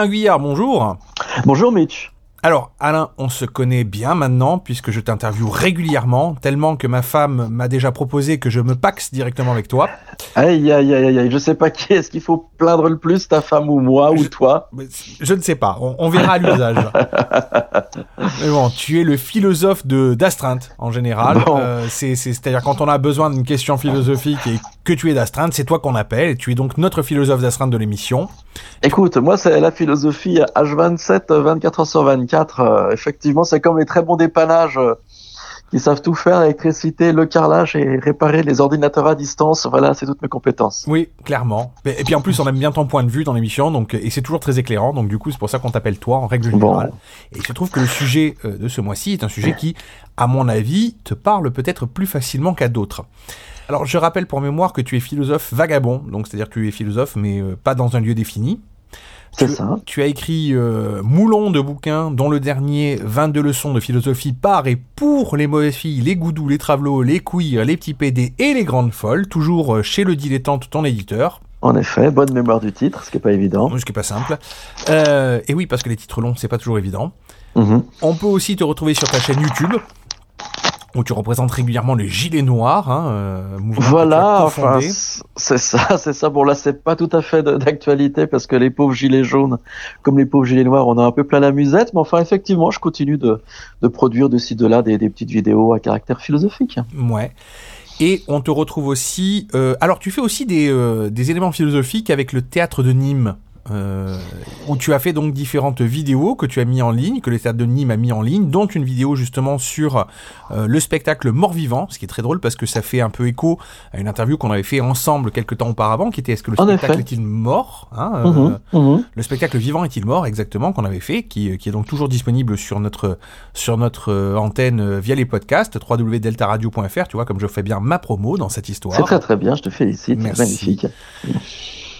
Alain Guyard, bonjour. Bonjour Mitch. Alors, Alain, on se connaît bien maintenant, puisque je t'interviewe régulièrement, tellement que ma femme m'a déjà proposé que je me paxe directement avec toi. Aïe, aïe, aïe, aïe, je sais pas qui est-ce qu'il faut plaindre le plus, ta femme ou moi ou toi Je ne sais pas, on, verra à l'usage. Mais bon, tu es le philosophe de d'astreinte, en général. Euh, c'est-à-dire quand on a besoin d'une question philosophique et que tu es d'astreinte, c'est toi qu'on appelle, et tu es donc notre philosophe d'astreinte de l'émission. Écoute, moi, c'est la philosophie H27, 24 heures sur 24. Euh, effectivement, c'est comme les très bons dépannages euh, qui savent tout faire, l'électricité, le carrelage et réparer les ordinateurs à distance. Voilà, c'est toutes mes compétences. Oui, clairement. Et puis en plus, on aime bien ton point de vue dans l'émission, donc et c'est toujours très éclairant. Donc du coup, c'est pour ça qu'on t'appelle toi en règle générale. Et il se trouve que le sujet euh, de ce mois-ci est un sujet qui, à mon avis, te parle peut-être plus facilement qu'à d'autres. Alors, je rappelle pour mémoire que tu es philosophe vagabond, donc c'est-à-dire que tu es philosophe, mais pas dans un lieu défini. C'est ça. Tu as écrit euh, moulon de bouquins, dont le dernier 22 leçons de philosophie par et pour les mauvaises filles, les goudous, les travelots, les queers, les petits PD et les grandes folles, toujours euh, chez le dilettante, ton éditeur. En effet, bonne mémoire du titre, ce qui n'est pas évident. Ce qui n'est pas simple. Euh, et oui, parce que les titres longs, c'est pas toujours évident. Mhm. On peut aussi te retrouver sur ta chaîne YouTube, où tu représentes régulièrement les gilets noirs, hein, euh, Voilà, enfin, c'est ça, c'est ça. Bon là, c'est pas tout à fait d'actualité parce que les pauvres gilets jaunes, comme les pauvres gilets noirs, on a un peu plein la musette. Mais enfin, effectivement, je continue de, produire de ci de là des, petites vidéos à caractère philosophique. Ouais. Et on te retrouve aussi. Euh, alors, tu fais aussi euh, des éléments philosophiques avec le théâtre de Nîmes. Euh, où tu as fait donc différentes vidéos que tu as mis en ligne, que le théâtre de Nîmes a mis en ligne, dont une vidéo justement sur euh, le spectacle Mort-Vivant, ce qui est très drôle parce que ça fait un peu écho à une interview qu'on avait fait ensemble quelques temps auparavant, qui était Est-ce que le spectacle est-il mort hein, euh, mhm, mhm. Le spectacle vivant est-il mort Exactement, qu'on avait fait, qui, qui, est donc toujours disponible sur notre, sur notre antenne via les podcasts, www.deltaradio.fr, tu vois, comme je fais bien ma promo dans cette histoire. C'est très très bien, je te félicite, c'est magnifique.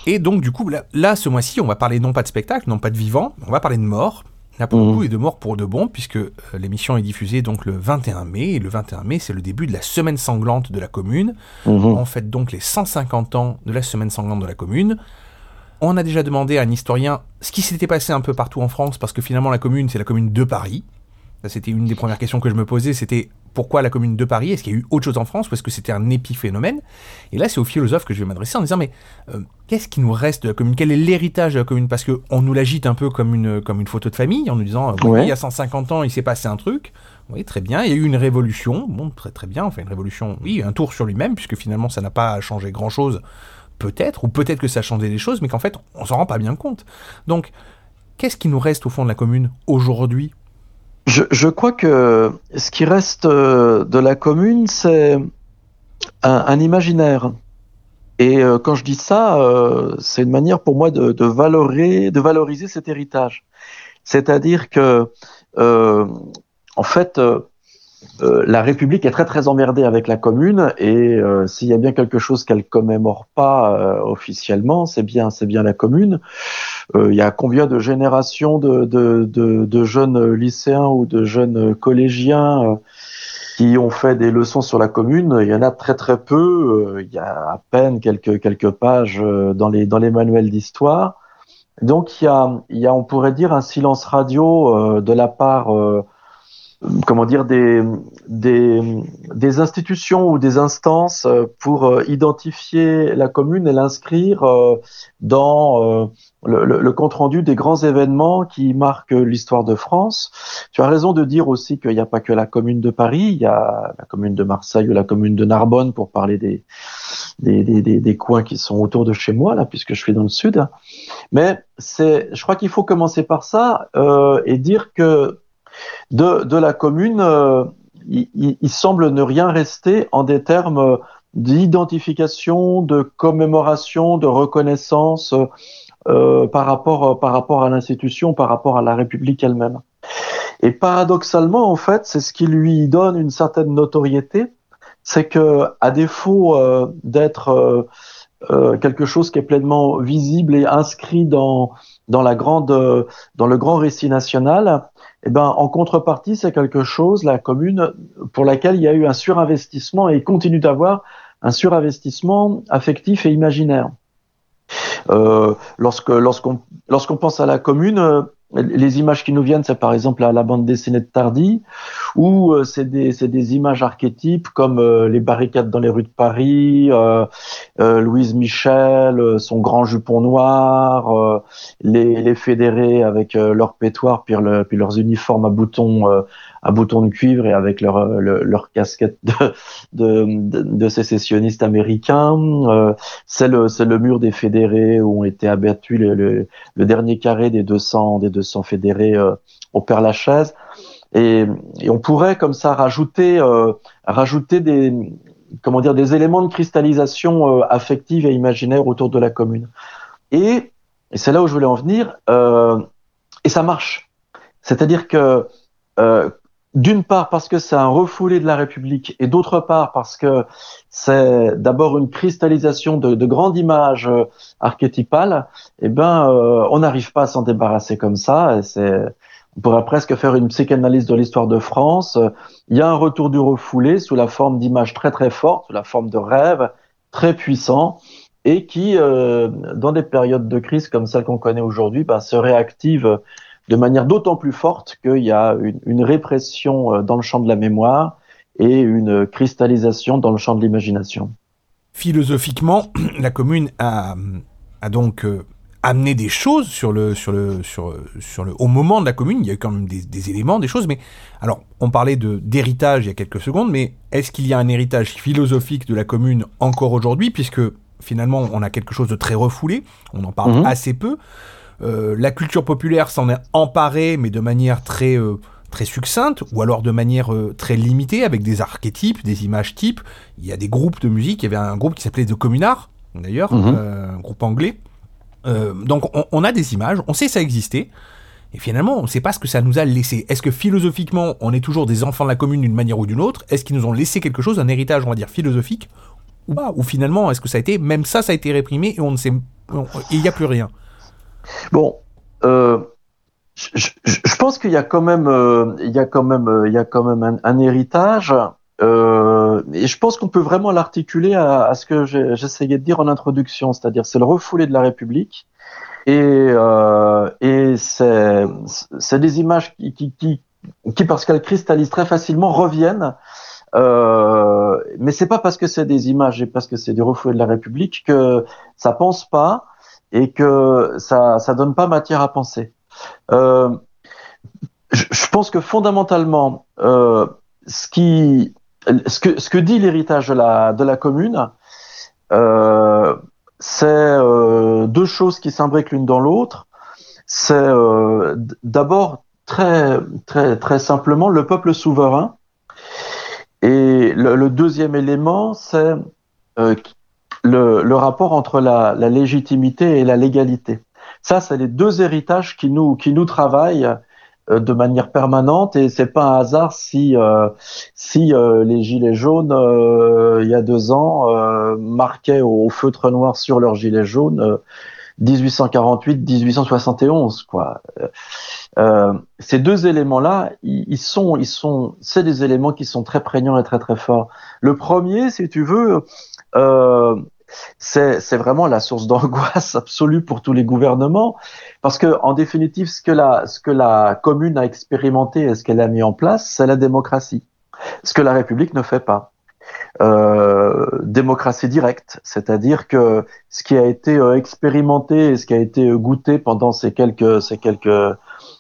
Et donc, du coup, là, ce mois-ci, on va parler non pas de spectacle, non pas de vivant, on va parler de mort. Là, pour le mmh. coup, et de mort pour de bon, puisque euh, l'émission est diffusée donc le 21 mai, et le 21 mai, c'est le début de la semaine sanglante de la commune. Mmh. On fête donc les 150 ans de la semaine sanglante de la commune. On a déjà demandé à un historien ce qui s'était passé un peu partout en France, parce que finalement, la commune, c'est la commune de Paris. C'était une des premières questions que je me posais, c'était pourquoi la commune de Paris Est-ce qu'il y a eu autre chose en France ou est-ce que c'était un épiphénomène? Et là, c'est aux philosophes que je vais m'adresser en disant mais euh, qu'est-ce qui nous reste de la commune? Quel est l'héritage de la commune? Parce qu'on nous l'agite un peu comme une, comme une photo de famille en nous disant il y a 150 ans, il s'est passé un truc. Oui, très bien. Il y a eu une révolution. Bon, très très bien. Enfin, une révolution, oui, un tour sur lui-même, puisque finalement, ça n'a pas changé grand-chose. Peut-être, ou peut-être que ça a changé des choses, mais qu'en fait, on s'en rend pas bien compte. Donc, qu'est-ce qui nous reste au fond de la commune aujourd'hui? Je, crois que ce qui reste euh, de la commune, c'est un, imaginaire. Et euh, quand je dis ça, euh, c'est une manière pour moi de, de, de valoriser cet héritage. C'est-à-dire que, en fait, la République est très très emmerdée avec la commune et s'il y a bien quelque chose qu'elle commémore pas officiellement, c'est bien c'est bien la commune. Euh, il y a combien de générations de, de, de, de, jeunes lycéens ou de jeunes collégiens euh, qui ont fait des leçons sur la commune? Il y en a très très peu. Euh, il y a à peine quelques quelques pages dans les dans les manuels d'histoire. Donc il y a, il y a, on pourrait dire, un silence radio de la part comment dire des, des, des institutions ou des instances pour identifier la commune et l'inscrire dans le, le, compte rendu des grands événements qui marquent l'histoire de France. Tu as raison de dire aussi qu'il n'y a pas que la commune de Paris, il y a la commune de Marseille ou la commune de Narbonne pour parler des, des, des, des, coins qui sont autour de chez moi, là, puisque je suis dans le sud. Mais c'est, je crois qu'il faut commencer par ça euh, et dire que de, de la commune, euh, il, il, semble ne rien rester en des termes d'identification, de commémoration, de reconnaissance euh, par rapport euh, par rapport à l'institution, par rapport à la République elle-même. Et paradoxalement, en fait, c'est ce qui lui donne une certaine notoriété, c'est que à défaut euh, d'être quelque chose qui est pleinement visible et inscrit dans dans la grande dans le grand récit national, eh ben en contrepartie, c'est quelque chose la commune pour laquelle il y a eu un surinvestissement et continue d'avoir un surinvestissement affectif et imaginaire. lorsque lorsqu'on lorsqu'on pense à la commune, les images qui nous viennent, c'est par exemple la, bande dessinée de Tardy, ou euh, c'est des, images archétypes comme euh, les barricades dans les rues de Paris, euh, Louise Michel, son grand jupon noir, les, les, fédérés avec leur pétoire puis, le, puis, leurs uniformes à boutons à boutons de cuivre et avec leur, leur, casquette de, de, de, sécessionnistes américains. Euh, c'est le, le mur des fédérés où ont été abattus le, le, le dernier carré des 200, des 200 fédérés euh, au Père-Lachaise. Et, et, on pourrait comme ça rajouter, euh, rajouter des, comment dire, des éléments de cristallisation euh, affective et imaginaire autour de la commune. Et, et c'est là où je voulais en venir. Euh, et ça marche. C'est-à-dire que euh, d'une part parce que c'est un refoulé de la République et d'autre part parce que c'est d'abord une cristallisation de, de grandes images euh, archétypales, eh ben euh, on n'arrive pas à s'en débarrasser comme ça. C'est on pourrait presque faire une psychanalyse de l'histoire de France. Il y a un retour du refoulé sous la forme d'images très très fortes, sous la forme de rêves très puissants et qui, euh, dans des périodes de crise comme celle qu'on connaît aujourd'hui, ben, se réactivent de manière d'autant plus forte qu'il y a une, répression euh, dans le champ de la mémoire et une cristallisation dans le champ de l'imagination. Philosophiquement, la commune a, donc euh, amené des choses sur le, sur le, sur, sur le, au moment de la commune. Il y a quand même des, éléments, des choses. Mais alors, on parlait d'héritage il y a quelques secondes, mais est-ce qu'il y a un héritage philosophique de la commune encore aujourd'hui, puisque finalement on a quelque chose de très refoulé, on en parle mhm. assez peu. Euh, la culture populaire s'en est emparée, mais de manière très euh, très succincte, ou alors de manière euh, très limitée, avec des archétypes, des images types. Il y a des groupes de musique. Il y avait un groupe qui s'appelait The Communard, d'ailleurs, mhm. un groupe anglais. donc on, a des images, on sait ça existait. Et finalement, on ne sait pas ce que ça nous a laissé. Est-ce que philosophiquement, on est toujours des enfants de la commune d'une manière ou d'une autre? Est-ce qu'ils nous ont laissé quelque chose, un héritage, on va dire, philosophique Ou pas? Ou finalement, est-ce que ça a été, même ça, ça a été réprimé et on ne sait, il n'y a plus rien? Bon, euh, je, pense qu'il y a quand même, euh, il y a quand même, euh, il y a quand même un, héritage. et je pense qu'on peut vraiment l'articuler à, ce que j'essayais de dire en introduction, c'est-à-dire c'est le refoulé de la République et, et c'est des images qui, qui, qui, qui parce qu'elles cristallisent très facilement, reviennent. Euh, mais c'est pas parce que c'est des images et parce que c'est du refoulé de la République que ça pense pas et que ça ça donne pas matière à penser. Euh, je, pense que fondamentalement, euh, ce qui ce que ce que dit l'héritage de la de la commune, euh, c'est euh, deux choses qui s'imbriquent l'une dans l'autre. C'est euh, d'abord très très très simplement le peuple souverain. Et le, le deuxième élément, c'est euh, le, le rapport entre la, la, légitimité et la légalité. Ça, c'est les deux héritages qui nous, qui nous travaillent euh, de manière permanente et c'est pas un hasard si euh, si euh, les gilets jaunes il y a deux ans marquaient au, feutre noir sur leur gilet jaune 1848-1871 quoi. ces deux éléments-là, ils, ils, sont ils sont c'est des éléments qui sont très prégnants et très très forts. Le premier, si tu veux, euh, c'est vraiment la source d'angoisse absolue pour tous les gouvernements, parce que en définitive, ce que la, ce que la commune a expérimenté et ce qu'elle a mis en place, c'est la démocratie, ce que la République ne fait pas. Euh, démocratie directe, c'est-à-dire que ce qui a été euh, expérimenté et ce qui a été goûté pendant ces quelques, ces quelques,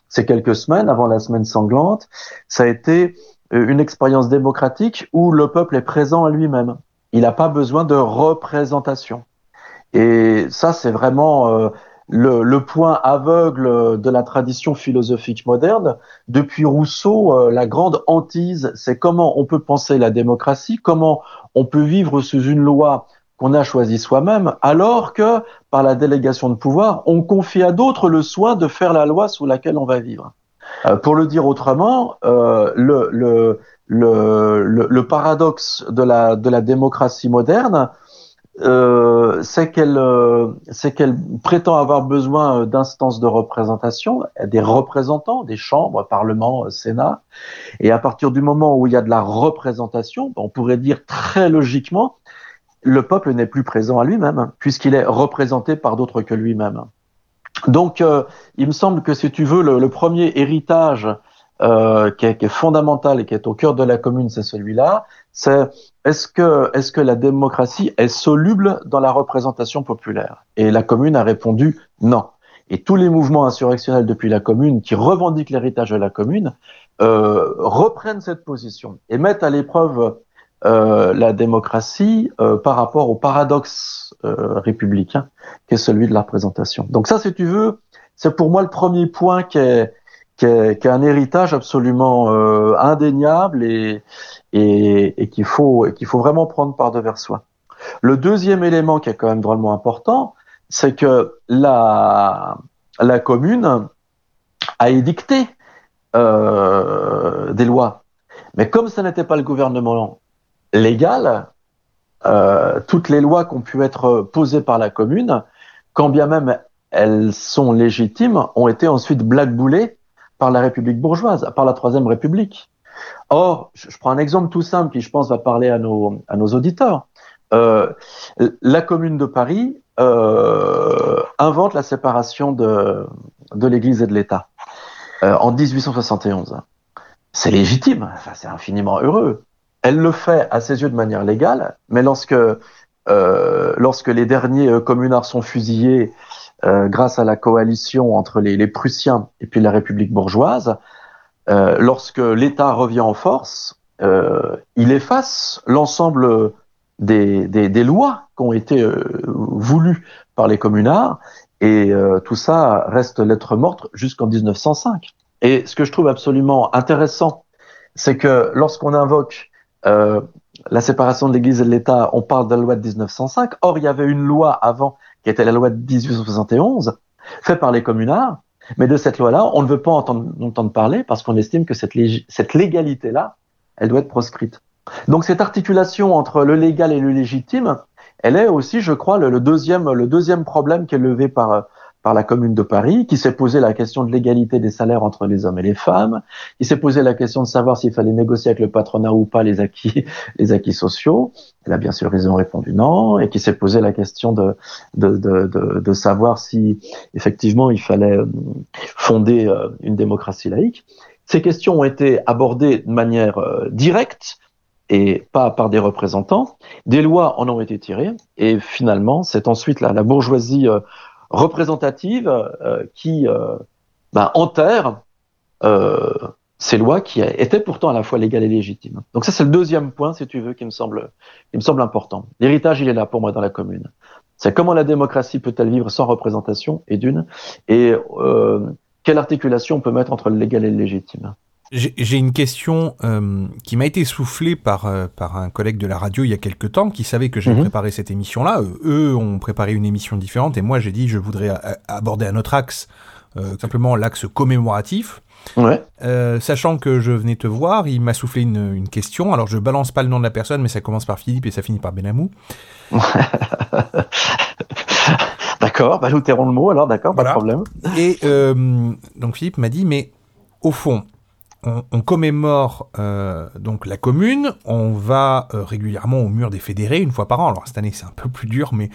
ces quelques semaines avant la semaine sanglante, ça a été une expérience démocratique où le peuple est présent à lui-même il n'a pas besoin de représentation. Et ça, c'est vraiment euh, le, point aveugle de la tradition philosophique moderne. Depuis Rousseau, euh, la grande hantise, c'est comment on peut penser la démocratie, comment on peut vivre sous une loi qu'on a choisie soi-même, alors que par la délégation de pouvoir, on confie à d'autres le soin de faire la loi sous laquelle on va vivre. Euh, pour le dire autrement, euh, le, le, le, le, paradoxe de la, de la démocratie moderne, euh, c'est qu'elle euh, c'est qu'elle prétend avoir besoin d'instances de représentation, des représentants, des chambres, Parlement, Sénat, et à partir du moment où il y a de la représentation, on pourrait dire très logiquement le peuple n'est plus présent à lui-même, puisqu'il est représenté par d'autres que lui-même. Donc, euh, il me semble que si tu veux, le, premier héritage euh, qui, est, fondamental et qui est au cœur de la commune, c'est celui-là. C'est est-ce que est-ce que la démocratie est soluble dans la représentation populaire? Et la commune a répondu non. Et tous les mouvements insurrectionnels depuis la commune qui revendiquent l'héritage de la commune euh, reprennent cette position et mettent à l'épreuve euh, la démocratie euh, par rapport au paradoxe euh, républicain qui est celui de la représentation. Donc ça, si tu veux, c'est pour moi le premier point qui est, qui est, un héritage absolument euh, indéniable et, et, et qu'il faut, faut vraiment prendre par devers soi. Le deuxième élément qui est quand même drôlement important, c'est que la, la commune a édicté euh, des lois. Mais comme ce n'était pas le gouvernement légal, euh, toutes les lois qui ont pu être posées par la commune, quand bien même elles sont légitimes, ont été ensuite blackboulées par la République bourgeoise, par la Troisième République. Or, je prends un exemple tout simple qui, je pense, va parler à nos, auditeurs. Euh, la commune de Paris euh, invente la séparation de, l'Église et de l'État euh, en 1871. C'est légitime, enfin, c'est infiniment heureux. Elle le fait à ses yeux de manière légale, mais lorsque, lorsque les derniers communards sont fusillés euh, grâce à la coalition entre les, Prussiens et puis la République bourgeoise, euh, lorsque l'État revient en force, euh, il efface l'ensemble des, des, lois qui ont été voulues par les communards, et tout ça reste lettre morte jusqu'en 1905. Et ce que je trouve absolument intéressant, c'est que lorsqu'on invoque la séparation de l'Église et de l'État, on parle de la loi de 1905. Or, il y avait une loi avant, qui était la loi de 1871, faite par les communards. Mais de cette loi-là, on ne veut pas entendre, entendre parler parce qu'on estime que cette, légalité-là, elle doit être proscrite. Donc cette articulation entre le légal et le légitime, elle est aussi, je crois, le, le deuxième, le deuxième problème qui est levé par, par la Commune de Paris, qui s'est posé la question de l'égalité des salaires entre les hommes et les femmes, qui s'est posé la question de savoir s'il fallait négocier avec le patronat ou pas les acquis, les acquis sociaux. Elle a bien sûr raison répondu non, et qui s'est posé la question de, de, de, de, savoir si effectivement il fallait euh, fonder euh, une démocratie laïque. Ces questions ont été abordées de manière euh, directe et pas par des représentants. Des lois en ont été tirées, et finalement, c'est ensuite la bourgeoisie représentative euh, qui euh, bah, enterre euh, ces lois qui étaient pourtant à la fois légales et légitimes. Donc ça c'est le deuxième point, si tu veux, qui me semble, qui me semble important. L'héritage, il est là pour moi dans la commune. C'est comment la démocratie peut-elle vivre sans représentation, et d'une, et euh, quelle articulation on peut mettre entre le légal et le légitime. J'ai une question euh, qui m'a été soufflée par, euh, par un collègue de la radio il y a quelque temps qui savait que j'avais mhm. préparé cette émission-là. Euh, eux ont préparé une émission différente et moi j'ai dit je voudrais aborder un autre axe, simplement l'axe commémoratif. Ouais. sachant que je venais te voir, il m'a soufflé une, une, question. Alors je balance pas le nom de la personne, mais ça commence par Philippe et ça finit par Benamou. d'accord, bah nous tairons le mot alors, d'accord, pas de problème. Et donc Philippe m'a dit, mais au fond, on, commémore euh, donc la commune, on va euh, régulièrement au mur des fédérés une fois par an. Alors cette année c'est un peu plus dur, mais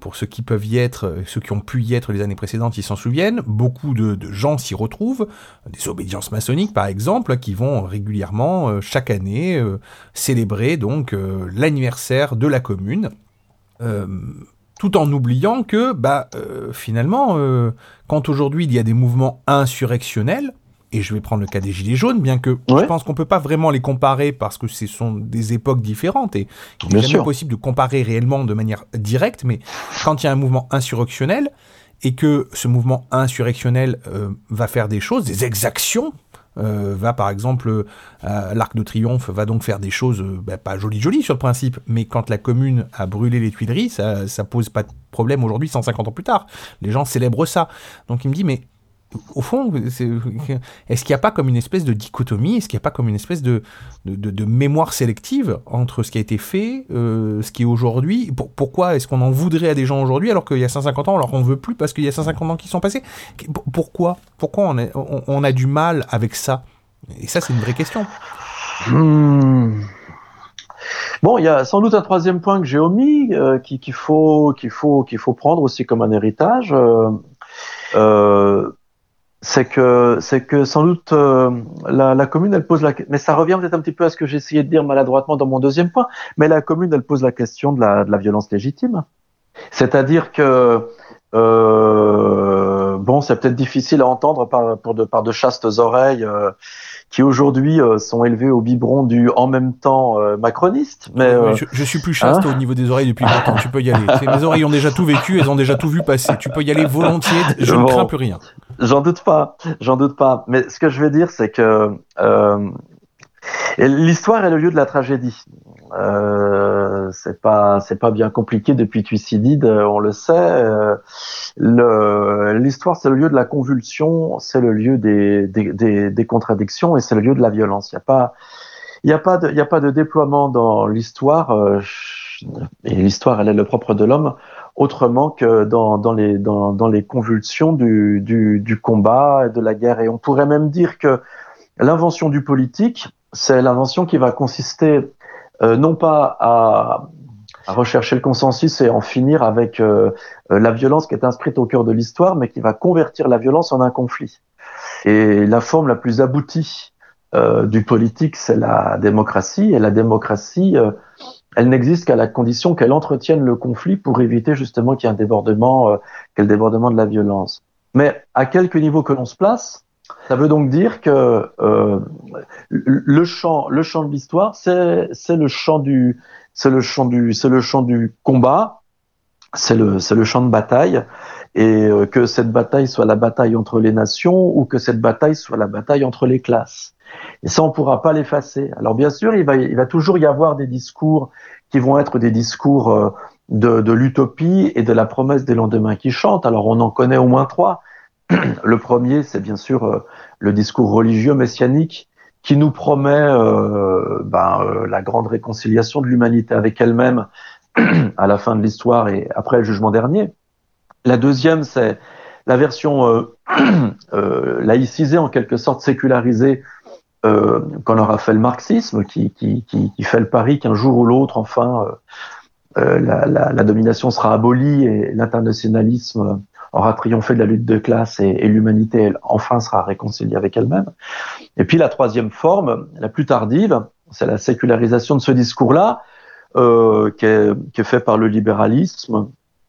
pour ceux qui peuvent y être, euh, ceux qui ont pu y être les années précédentes, ils s'en souviennent. Beaucoup de, gens s'y retrouvent, des obédiences maçonniques par exemple, qui vont régulièrement chaque année célébrer donc l'anniversaire de la commune. tout en oubliant que, bah, finalement, quand aujourd'hui il y a des mouvements insurrectionnels, et je vais prendre le cas des Gilets jaunes, bien que je pense qu'on peut pas vraiment les comparer parce que ce sont des époques différentes et il n'est jamais possible de comparer réellement de manière directe, mais quand il y a un mouvement insurrectionnel et que ce mouvement insurrectionnel euh, va faire des choses, des exactions, euh, va par exemple, euh, l'Arc de Triomphe va donc faire des choses bah, pas jolies jolies sur le principe, mais quand la commune a brûlé les Tuileries, ça, ça pose pas de problème aujourd'hui 150 ans plus tard. Les gens célèbrent ça. Donc il me dit mais au fond, est-ce qu'il n'y a pas comme une espèce de dichotomie, est-ce qu'il n'y a pas comme une espèce de, de, mémoire sélective entre ce qui a été fait, euh, ce qui est aujourd'hui? Pourquoi est-ce qu'on en voudrait à des gens aujourd'hui alors qu'il y a 150 ans, alors qu'on ne veut plus parce qu'il y a 150 ans qui sont passés? Pourquoi? Pourquoi on a, du mal avec ça? Et ça, c'est une vraie question. Hmm. Bon, il y a sans doute un troisième point que j'ai omis, euh, qu'il faut, faut, faut prendre aussi comme un héritage. Euh, c'est que, c'est que sans doute la, la, commune, elle pose la, mais ça revient peut-être un petit peu à ce que essayé de dire maladroitement dans mon deuxième point. Mais la commune, elle pose la question de la, de la violence légitime, c'est-à-dire que bon, c'est peut-être difficile à entendre par, pour de, par de chastes oreilles qui aujourd'hui euh, sont élevés au biberon du en même temps euh, macroniste. Mais euh, je, suis plus chaste hein au niveau des oreilles depuis longtemps. tu peux y aller. Mes oreilles ont déjà tout vécu, elles ont déjà tout vu passer. Tu peux y aller volontiers. Je ne crains plus rien. J'en doute pas. J'en doute pas. Mais ce que je veux dire, c'est que l'histoire est le lieu de la tragédie. Euh, c'est pas c'est pas bien compliqué depuis Thucydide, euh, on le sait. Euh, l'histoire c'est le lieu de la convulsion, c'est le lieu des, des, des, contradictions et c'est le lieu de la violence. Il y a pas il y a pas de il y a pas de déploiement dans l'histoire euh, et l'histoire elle est le propre de l'homme autrement que dans, les convulsions du combat et de la guerre et on pourrait même dire que l'invention du politique c'est l'invention qui va consister euh, non pas à, rechercher le consensus et en finir avec euh, euh, la violence qui est inscrite au cœur de l'histoire, mais qui va convertir la violence en un conflit. Et la forme la plus aboutie du politique, c'est la démocratie, et la démocratie, elle n'existe qu'à la condition qu'elle entretienne le conflit pour éviter justement qu'il y ait un débordement, qu'il débordement de la violence. Mais à quelque niveau que l'on se place, ça veut donc dire que euh, le champ, le champ de l'histoire, c'est le champ du c'est le champ du c'est le champ du combat, c'est le le champ de bataille, et euh, que cette bataille soit la bataille entre les nations ou que cette bataille soit la bataille entre les classes. Et ça, on pourra pas l'effacer. Alors bien sûr, il va il va toujours y avoir des discours qui vont être des discours euh, de, de l'utopie et de la promesse des lendemains qui chantent. Alors on en connaît au moins trois. Le premier, c'est bien sûr euh, le discours religieux messianique qui nous promet euh, ben, euh, la grande réconciliation de l'humanité avec elle-même à la fin de l'histoire et après le jugement dernier. La deuxième, c'est la version laïcisée, en quelque sorte sécularisée, qu'on aura fait le marxisme, qui, qui, qui, fait le pari qu'un jour ou l'autre, enfin, la, la, la, domination sera abolie et l'internationalisme aura triomphé de la lutte de classe et, l'humanité enfin sera réconciliée avec elle-même. Et puis la troisième forme, la plus tardive, c'est la sécularisation de ce discours-là, euh, qui, est, fait par le libéralisme.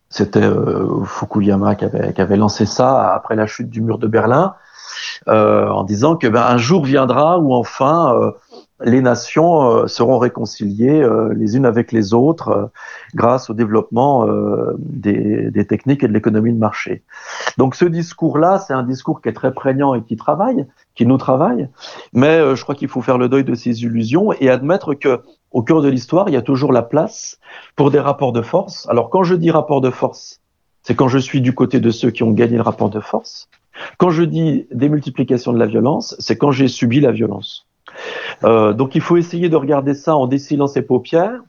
C'était euh, Fukuyama qui avait, qui avait, lancé ça après la chute du mur de Berlin, euh, en disant que ben, un jour viendra où enfin euh, les nations euh, seront réconciliées euh, les unes avec les autres euh, grâce au développement des, des, techniques et de l'économie de marché. Donc ce discours-là, c'est un discours qui est très prégnant et qui travaille, qui nous travaille, mais je crois qu'il faut faire le deuil de ces illusions et admettre que au cœur de l'histoire, il y a toujours la place pour des rapports de force. Alors quand je dis rapport de force, c'est quand je suis du côté de ceux qui ont gagné le rapport de force. Quand je dis démultiplication de la violence, c'est quand j'ai subi la violence. Euh, donc il faut essayer de regarder ça en dessilant ses paupières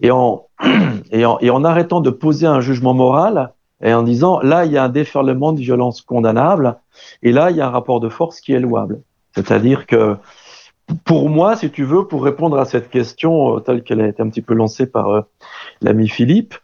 et en arrêtant de poser un jugement moral et en disant là il y a un déferlement de violence condamnable et là il y a un rapport de force qui est louable. C'est-à-dire que pour moi, si tu veux, pour répondre à cette question euh, telle qu'elle a été un petit peu lancée par euh, l'ami Philippe,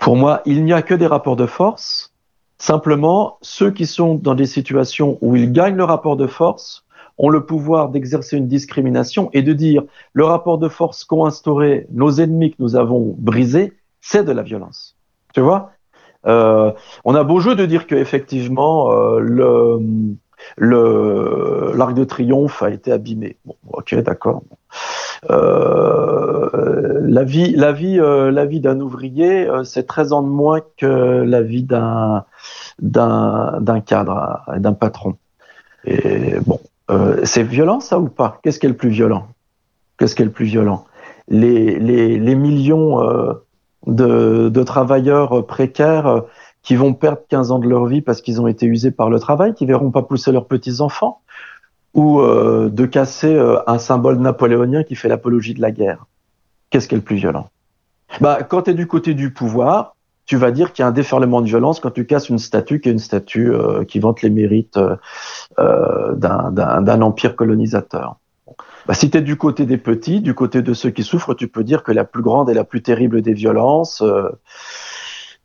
pour moi, il n'y a que des rapports de force. Simplement, ceux qui sont dans des situations où ils gagnent le rapport de force ont le pouvoir d'exercer une discrimination et de dire le rapport de force qu'ont instauré nos ennemis que nous avons brisé, c'est de la violence. Tu vois? Euh, On a beau jeu de dire qu'effectivement, euh, l'arc de triomphe a été abîmé. Bon, ok, d'accord. Euh, la vie, la vie, vie d'un ouvrier, c'est 13 ans de moins que la vie d'un d'un cadre, d'un patron. Et bon, euh, c'est violent ça ou pas? Qu'est-ce qui est le plus violent? Qu'est-ce qui est le plus violent? Les, millions euh, de, de, travailleurs précaires euh, qui vont perdre 15 ans de leur vie parce qu'ils ont été usés par le travail, qui verront pas pousser leurs petits-enfants, ou de casser un symbole napoléonien qui fait l'apologie de la guerre? Qu'est-ce qui est le plus violent? Bah, Quand tu es du côté du pouvoir, tu vas dire qu'il y a un déferlement de violence quand tu casses une statue qui est une statue euh, qui vante les mérites euh, euh d'un empire colonisateur. bah, si tu es du côté des petits, du côté de ceux qui souffrent, tu peux dire que la plus grande et la plus terrible des violences, euh,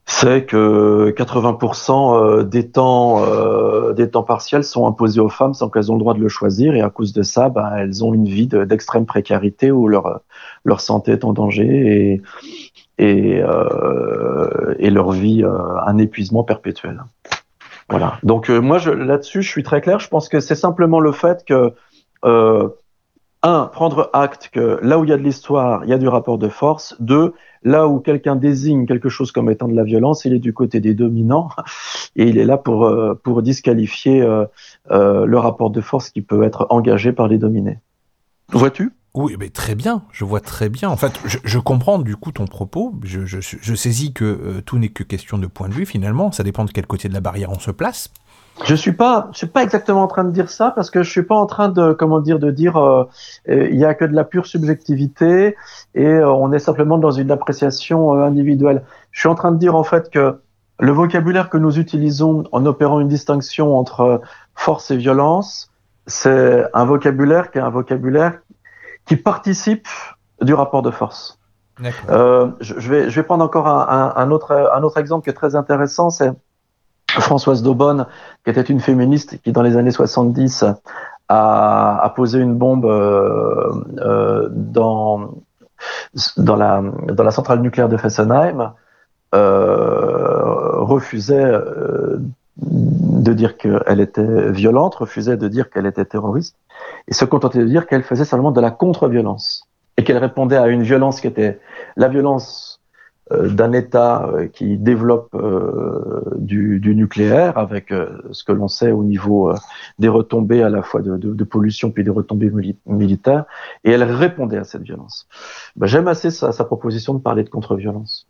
c'est que 80% euh, des temps, euh, des temps partiels sont imposés aux femmes sans qu'elles ont le droit de le choisir. Et à cause de ça, bah, elles ont une vie d'extrême précarité où leur, leur santé est en danger. Et, et, et leur vie un épuisement perpétuel. Voilà. Donc moi là-dessus, je suis très clair. Je pense que c'est simplement le fait que un, prendre acte que là où il y a de l'histoire, il y a du rapport de force. Deux, là où quelqu'un désigne quelque chose comme étant de la violence, il est du côté des dominants et il est là pour, euh, pour disqualifier euh, euh, le rapport de force qui peut être engagé par les dominés. Vois-tu? Oui, mais très bien, je vois très bien. En fait, je, comprends du coup ton propos. Je, je, saisis que tout n'est que question de point de vue finalement. Ça dépend de quel côté de la barrière on se place. Je suis pas, je suis pas exactement en train de dire ça parce que je suis pas en train de, comment dire, de dire euh, euh il y a que de la pure subjectivité et euh, on est simplement dans une appréciation euh, individuelle. Je suis en train de dire en fait que le vocabulaire que nous utilisons en opérant une distinction entre force et violence, c'est un vocabulaire qui est un vocabulaire qui participe du rapport de force. Euh, je, vais, je vais prendre encore un, un, un, autre, un autre exemple qui est très intéressant, c'est Françoise Daubonne, qui était une féministe qui, dans les années 70, a, a posé une bombe euh, euh, dans, dans, la, dans la centrale nucléaire de Fessenheim, refusait de dire qu'elle était violente, refusait de dire qu'elle était terroriste, et se contentait de dire qu'elle faisait seulement de la contre-violence, et qu'elle répondait à une violence qui était la violence euh, d'un État euh, qui développe euh, du, du, nucléaire, avec ce que l'on sait au niveau des retombées à la fois de, de, de pollution puis des retombées militaires, et elle répondait à cette violence. Ben, J'aime assez sa, sa, proposition de parler de contre-violence.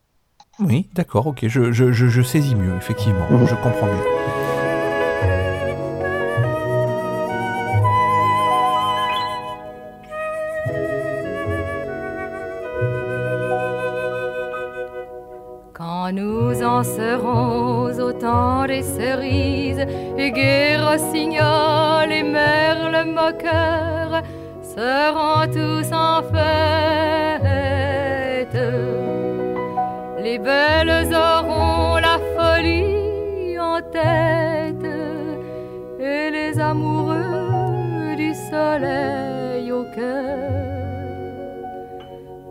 Oui, d'accord, ok, je, je, je, saisis mieux, effectivement, mmh. je comprends mieux. Serons au temps des cerises, et gai rossignol et merle moqueur seront tous en fête. Les belles auront la folie en tête, et les amoureux du soleil au cœur.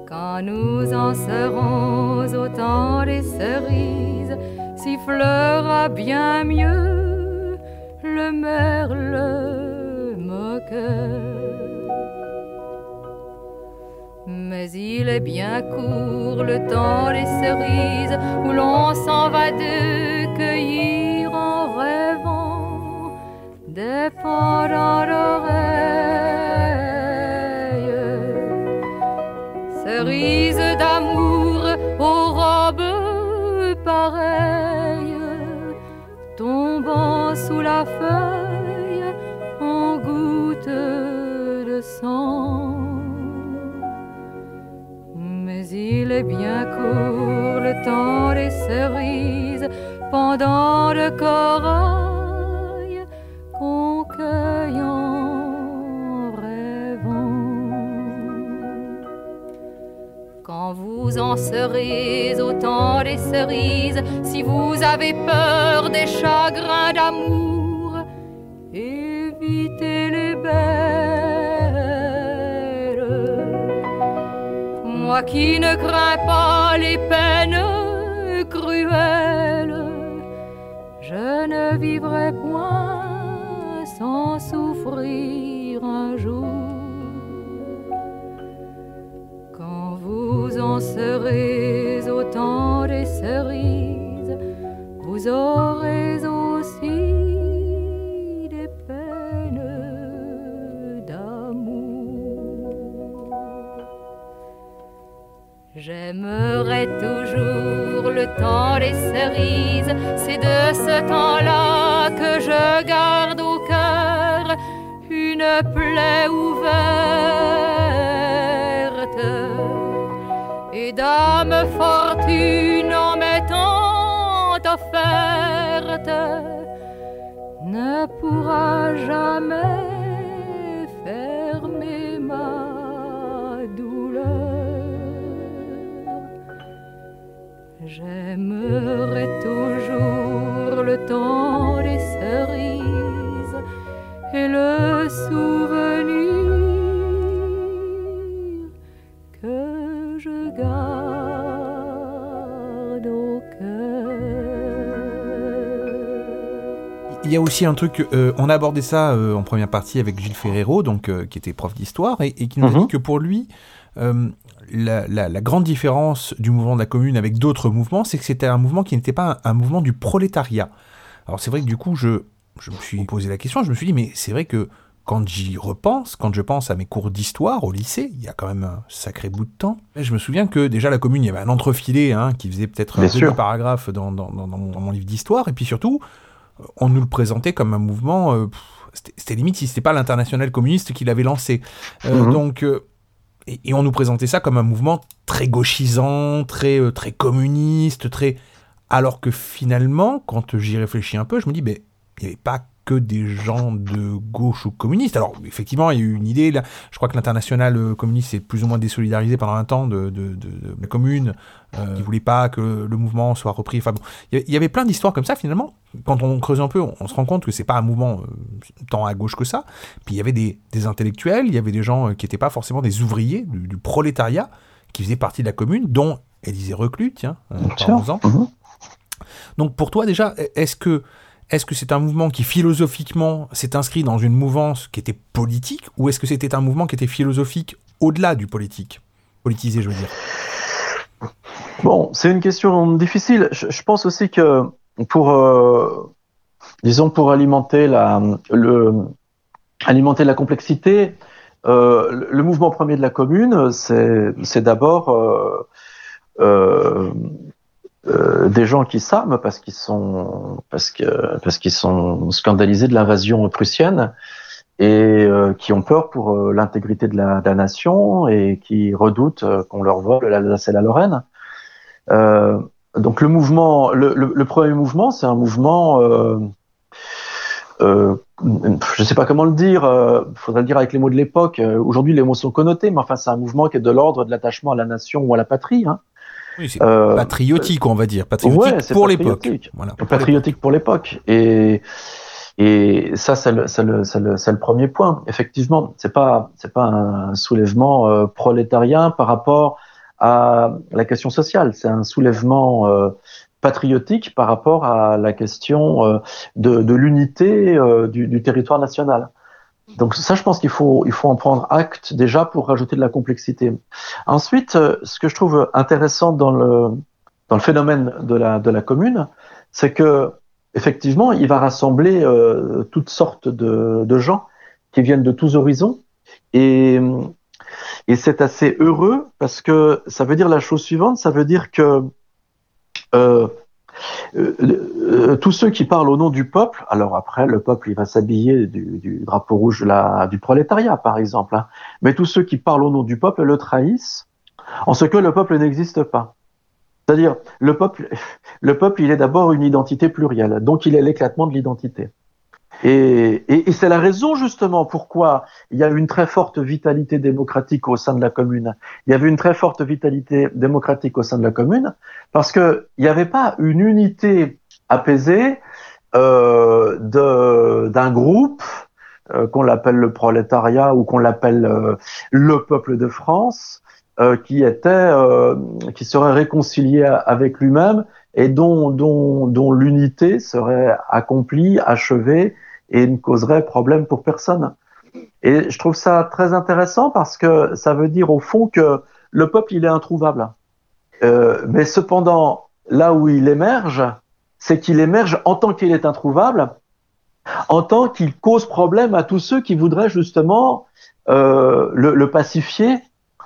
Quand nous en serons au temps des cerises, sifflera bien mieux le merle moqueur. Mais il est bien court le temps des cerises où l'on s'en va de cueillir en rêvant des pendants cerise d'amour aux robes pareilles, feuille en gouttes de sang. Mais il est bien court le temps des cerises pendant le corail qu'on vous en serez autant des cerises si vous avez peur des chagrins d'amour. Qui ne crains pas les peines cruelles, je ne vivrai point sans souffrir un jour. vous en serez autant des cerises, vous aurez aussi J'aimerai toujours le temps des cerises, c'est de ce temps-là que je garde au cœur une plaie ouverte. Et dame fortune en m'étant offerte ne pourra jamais fermer ma J'aimerais toujours le temps des cerises et le souvenir Il y a aussi un truc, euh, on a abordé ça euh, en première partie avec Gilles Ferrero, donc euh, qui était prof d'histoire, et, et qui nous a Mhm. dit que pour lui, la, la- la grande différence du mouvement de la commune avec d'autres mouvements, c'est que c'était un mouvement qui n'était pas un, un mouvement du prolétariat. Alors c'est vrai que du coup, je, je me suis posé la question, je me suis dit, mais c'est vrai que quand j'y repense, quand je pense à mes cours d'histoire au lycée, il y a quand même un sacré bout de temps, je me souviens que déjà la commune, il y avait un entrefilé hein, qui faisait peut-être dans, dans, dans, dans mon, dans mon livre d'histoire, et puis surtout, on nous le présentait comme un mouvement. euh, c'était- limite si c'était pas l'international communiste qui l'avait lancé. Euh, Mhm. Donc, euh, et, et on nous présentait ça comme un mouvement très gauchisant, très très communiste, très. Alors que finalement, quand j'y réfléchis un peu, je me dis, ben, il n'y avait pas que des gens de gauche ou communistes. Alors, effectivement, il y a eu une idée. Là, je crois que l'international euh, communiste s'est plus ou moins désolidarisé pendant un temps de, de, de, de la commune. Euh, il voulait pas que le mouvement soit repris. Enfin bon, il y avait- plein d'histoires comme ça finalement. Quand on creuse un peu, on, on se rend compte que c'est pas un mouvement euh, tant à gauche que ça. Puis il y avait des, des intellectuels, il y avait des gens euh, qui n'étaient pas forcément des ouvriers du, du prolétariat qui faisaient partie de la commune, dont Élisée Reclus, tiens, sûr. parlons-en. Mhm. Donc pour toi déjà, est-ce que est-ce que c'est un mouvement qui philosophiquement s'est inscrit dans une mouvance qui était politique ou est-ce que c'était un mouvement qui était philosophique au-delà du politique? Politisé, je veux dire. Bon, c'est une question difficile. Je, pense aussi que pour, euh, alimenter la, alimenter la complexité, euh, le, mouvement premier de la commune, c'est c'est d'abord euh, euh, des gens qui s'arment parce qu'ils sont parce que parce qu'ils sont scandalisés de l'invasion prussienne et euh, qui ont peur pour euh, l'intégrité de la, de la nation et qui redoutent euh, qu'on leur vole l'Alsace et la Lorraine. Donc le mouvement, le, le, le premier mouvement, c'est un mouvement, je ne sais pas comment le dire, il faudrait le dire avec les mots de l'époque. Aujourd'hui, les mots sont connotés, mais enfin, c'est un mouvement qui est de l'ordre de l'attachement à la nation ou à la patrie. Hein. Oui, c'est Euh, patriotique, on va dire, patriotique ouais, pour l'époque. patriotique. Voilà. pour patriotique pour l'époque. Et, et ça, c'est le, c'est le, c'est le, premier point. Effectivement, c'est pas, c'est pas un soulèvement euh, prolétarien par rapport à la question sociale. C'est un soulèvement euh, patriotique par rapport à la question de, de l'unité du, du territoire national. Donc ça, je pense qu'il faut, il faut en prendre acte déjà pour rajouter de la complexité. Ensuite, euh, ce que je trouve intéressant dans le, dans le phénomène de la, de la commune, c'est que effectivement, il va rassembler euh, toutes sortes de, de gens qui viennent de tous horizons. Et, et c'est assez heureux parce que ça veut dire la chose suivante, ça veut dire que euh, euh, euh, tous ceux qui parlent au nom du peuple, alors après le peuple il va s'habiller du, drapeau rouge du prolétariat par exemple, hein, mais tous ceux qui parlent au nom du peuple le trahissent en ce que le peuple n'existe pas. C'est-à-dire le peuple, le peuple il est d'abord une identité plurielle, donc il est l'éclatement de l'identité. Et, et, et c'est la raison justement pourquoi il y a une très forte vitalité démocratique au sein de la commune. Il y avait une très forte vitalité démocratique au sein de la commune parce que il n'y avait pas une unité apaisée euh, d'un groupe euh, qu'on l'appelle le prolétariat ou qu'on l'appelle euh, le peuple de France euh, qui était euh, qui serait réconcilié avec lui-même et dont dont, dont l'unité serait accomplie, achevée et ne causerait problème pour personne. Et je trouve ça très intéressant parce que ça veut dire au fond que le peuple il est introuvable. Euh, mais cependant, là où il émerge, c'est qu'il émerge en tant qu'il est introuvable, en tant qu'il cause problème à tous ceux qui voudraient justement euh, le, le pacifier,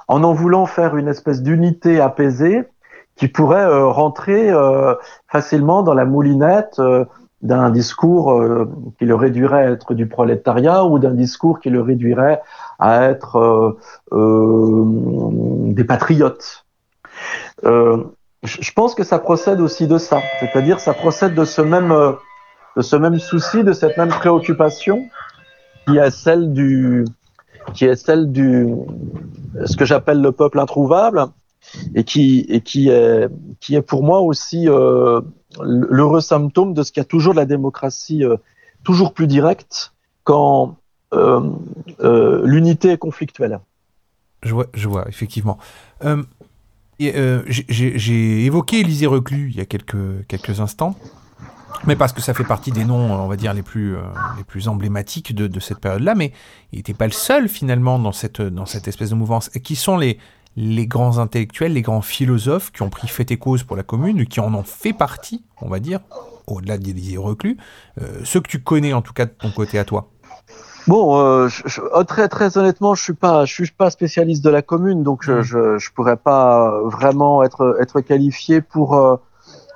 en en voulant faire une espèce d'unité apaisée qui pourrait euh, rentrer euh, facilement dans la moulinette euh, d'un discours qui le réduirait à être du prolétariat ou d'un discours qui le réduirait à être des patriotes. Je pense que ça procède aussi de ça, c'est-à-dire ça procède de ce même de ce même souci, de cette même préoccupation qui est celle du qui est celle du ce que j'appelle le peuple introuvable et qui et qui est qui est pour moi aussi euh, l'heureux symptôme de ce qu'il y a toujours de la démocratie euh, toujours plus directe quand euh, l'unité est conflictuelle. Je vois, je vois effectivement. J'ai évoqué Élisée Reclus il y a quelques, quelques instants, mais parce que ça fait partie des noms, on va dire, les plus, euh, les plus emblématiques de, de cette période-là, mais il n'était pas le seul finalement dans cette, dans cette espèce de mouvance. Et qui sont les, les grands intellectuels, les grands philosophes qui ont pris fait et cause pour la commune, qui en ont fait partie, on va dire, au-delà d'Élisée Reclus, euh, ceux que tu connais en tout cas de ton côté à toi. Bon, euh, je, je, oh, très très honnêtement, je suis pas, je suis pas spécialiste de la commune, donc je, je, je pourrais pas vraiment être être qualifié pour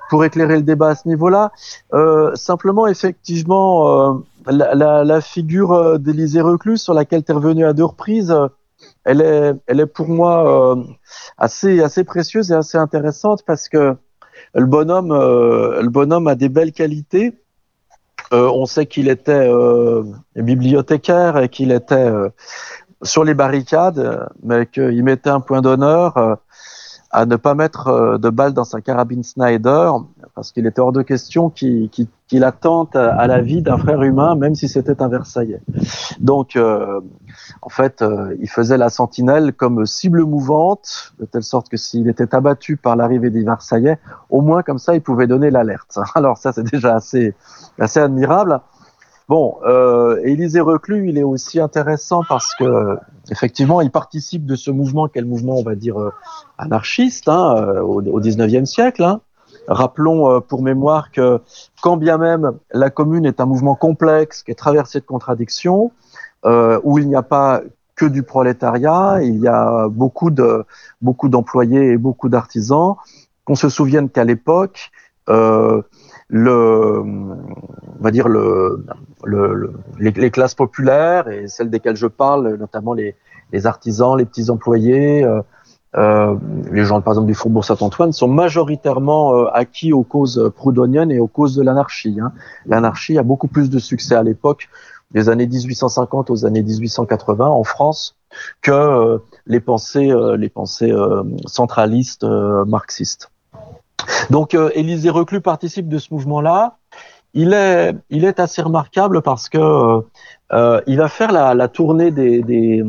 pour éclairer le débat à ce niveau-là. Euh, simplement, effectivement, euh, la, la, la, figure d'Élisée Reclus, sur laquelle tu es revenu à deux reprises, elle est, elle est pour moi assez assez précieuse et assez intéressante parce que le bonhomme, le bonhomme a des belles qualités euh, on sait qu'il était euh, bibliothécaire et qu'il était euh, sur les barricades, mais qu'il mettait un point d'honneur à ne pas mettre de balles dans sa carabine Snyder, parce qu'il était hors de question qu'il qu qu attente à la vie d'un frère humain, même si c'était un Versaillais. Donc, euh, en fait, euh, il faisait la sentinelle comme cible mouvante, de telle sorte que s'il était abattu par l'arrivée des Versaillais, au moins comme ça, il pouvait donner l'alerte. Alors ça, c'est déjà assez, assez admirable. Bon, euh, Élisée Reclus, il est aussi intéressant parce que effectivement, il participe de ce mouvement, quel mouvement, on va dire, euh, anarchiste, hein, euh, au, 19e siècle. Hein. Rappelons pour mémoire que quand bien même la commune est un mouvement complexe, qui est traversé de contradictions, où il n'y a pas que du prolétariat, il y a beaucoup de beaucoup d'employés et beaucoup d'artisans. Qu'on se souvienne qu'à l'époque, le, on va dire le, le, le les, classes populaires et celles desquelles je parle, notamment les, les artisans, les petits employés, euh, euh, les gens par exemple du Faubourg Saint-Antoine sont majoritairement euh, acquis aux causes proudhoniennes et aux causes de l'anarchie. Hein. L'anarchie a beaucoup plus de succès à l'époque des années 1850 aux années 1880 en France que euh, les pensées, les pensées centralistes marxistes. Donc Élisée Reclus participe de ce mouvement-là. Il est, il est assez remarquable parce que euh, il va faire la, tournée des,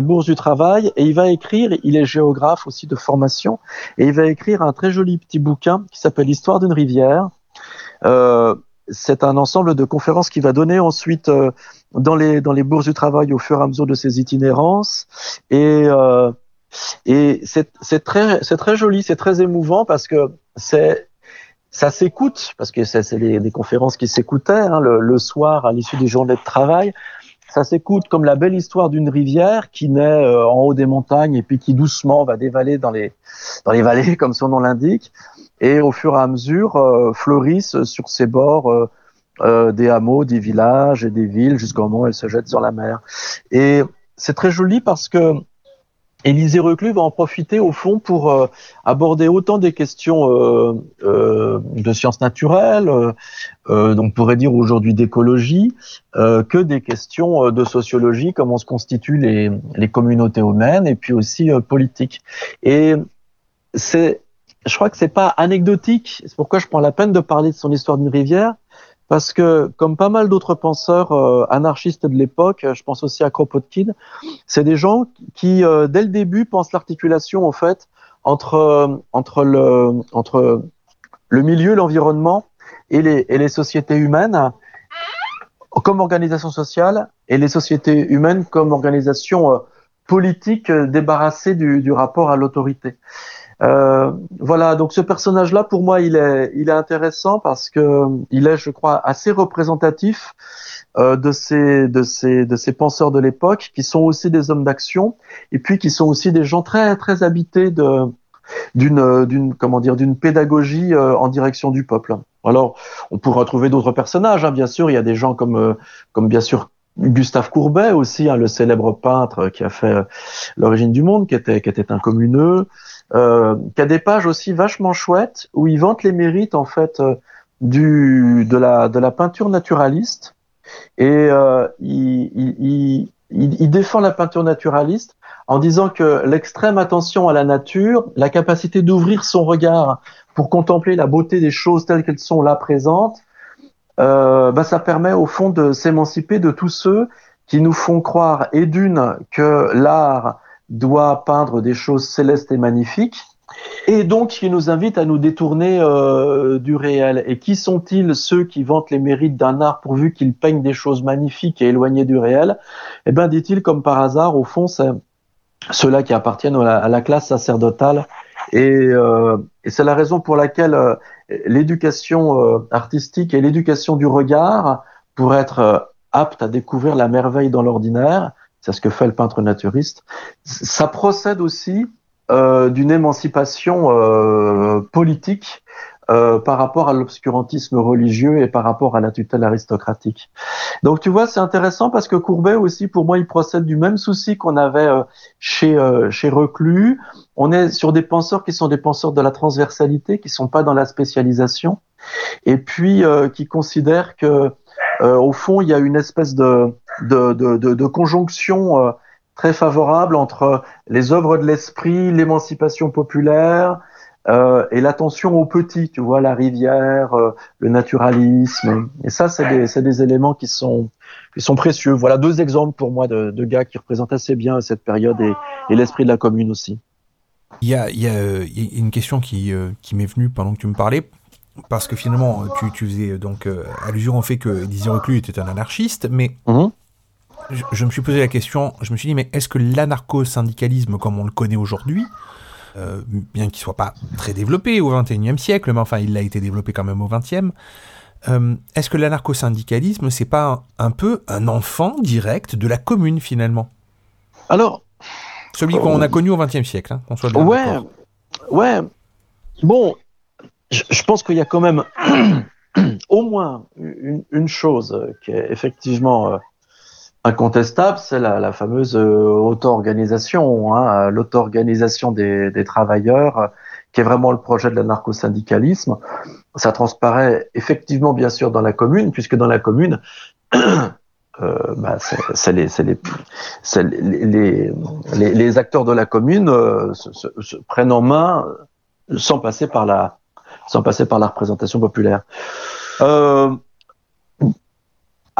bourses du travail et il va écrire, il est géographe aussi de formation, et il va écrire un très joli petit bouquin qui s'appelle L'histoire d'une rivière. Euh, c'est un ensemble de conférences qu'il va donner ensuite euh, dans, les, dans les bourses du travail au fur et à mesure de ses itinérances. Et, euh, et c'est très, très joli, c'est très émouvant parce que c'est ça s'écoute parce que c'est des, des, conférences qui s'écoutaient hein, le, le, soir à l'issue des journées de travail. Ça s'écoute comme la belle histoire d'une rivière qui naît euh, en haut des montagnes et puis qui doucement va dévaler dans les dans les vallées comme son nom l'indique et au fur et à mesure euh, fleurissent sur ses bords euh, euh des hameaux, des villages et des villes jusqu'au moment où elle se jette sur la mer. Et c'est très joli parce que Élisée Reclus va en profiter au fond pour euh, aborder autant des questions euh, euh, de sciences naturelles, euh, euh, donc on pourrait dire aujourd'hui d'écologie, que des questions de sociologie, comment se constituent les, les communautés humaines et puis aussi politiques. Et c'est, je crois que c'est pas anecdotique. C'est pourquoi je prends la peine de parler de son histoire d'une rivière, parce que, comme pas mal d'autres penseurs euh, anarchistes de l'époque, je pense aussi à Kropotkin, c'est des gens qui, euh, dès le début, pensent l'articulation en fait entre euh, entre le entre le milieu, l'environnement et les et les sociétés humaines comme organisation sociale et les sociétés humaines comme organisation euh, politique débarrassée du, du rapport à l'autorité. Euh, voilà, donc ce personnage-là, pour moi, il est, il est intéressant parce que il est, je crois, assez représentatif euh, de ces, de ces, de ces penseurs de l'époque, qui sont aussi des hommes d'action, et puis qui sont aussi des gens très, très habités de d'une, d'une, comment dire, d'une pédagogie euh, en direction du peuple. Alors, on pourrait retrouver d'autres personnages, hein, bien sûr. Il y a des gens comme, euh, comme bien sûr Gustave Courbet aussi, hein, le célèbre peintre qui a fait euh, l'origine du monde, qui était, qui était un communeux euh, qui a des pages aussi vachement chouettes où il vante les mérites en fait euh, du de la de la peinture naturaliste. Et euh, il, il, il, défend la peinture naturaliste en disant que l'extrême attention à la nature, la capacité d'ouvrir son regard pour contempler la beauté des choses telles qu'elles sont là présentes, euh, bah, ça permet au fond de s'émanciper de tous ceux qui nous font croire, et d'une, que l'art doit peindre des choses célestes et magnifiques, et donc qui nous invite à nous détourner euh, du réel. Et qui sont-ils ceux qui vantent les mérites d'un art pourvu qu'ils peignent des choses magnifiques et éloignées du réel? Eh bien, dit-il, comme par hasard, au fond, c'est ceux-là qui appartiennent à la, classe sacerdotale. Et, euh, et c'est la raison pour laquelle euh, l'éducation euh, artistique et l'éducation du regard, pour être euh, apte à découvrir la merveille dans l'ordinaire, c'est ce que fait le peintre naturiste, ça procède aussi euh, d'une émancipation euh, politique euh, par rapport à l'obscurantisme religieux et par rapport à la tutelle aristocratique. Donc tu vois, c'est intéressant parce que Courbet aussi, pour moi, il procède du même souci qu'on avait chez chez Reclus. On est sur des penseurs qui sont des penseurs de la transversalité, qui sont pas dans la spécialisation, et puis qui considèrent que au fond, il y a une espèce de de, de, de, de conjonction très favorable entre les œuvres de l'esprit, l'émancipation populaire euh, et l'attention aux petits, tu vois, la rivière, euh, le naturalisme. Et ça, c'est des, des, éléments qui sont, qui sont précieux. Voilà deux exemples pour moi de, de gars qui représentent assez bien cette période et, et l'esprit de la commune aussi. Il y a, il y a, une question qui, euh, qui m'est venue pendant que tu me parlais. Parce que finalement, tu, tu faisais donc euh, allusion au fait que Didier Reclus était un anarchiste, mais mmh je, me suis posé la question, je me suis dit, mais est-ce que l'anarcho-syndicalisme, comme on le connaît aujourd'hui, euh, bien qu'il soit pas très développé au XXIe siècle, mais enfin il a été développé quand même au XXe, euh, est-ce que l'anarcho-syndicalisme, c'est pas un, peu un enfant direct de la commune finalement? Alors. Celui qu'on a connu au XXe siècle, hein, qu'on soit bien Ouais, ouais. Bon, je, pense qu'il y a quand même au moins une, chose qui est effectivement euh, incontestable, c'est la, fameuse euh, auto-organisation, hein, l'auto-organisation des, travailleurs, qui est vraiment le projet de l'anarcho-syndicalisme. Ça transparaît effectivement, bien sûr, dans la commune, puisque dans la commune, euh, bah, c'est les, acteurs de la commune se, prennent en main sans passer par la, sans passer par la représentation populaire. Euh,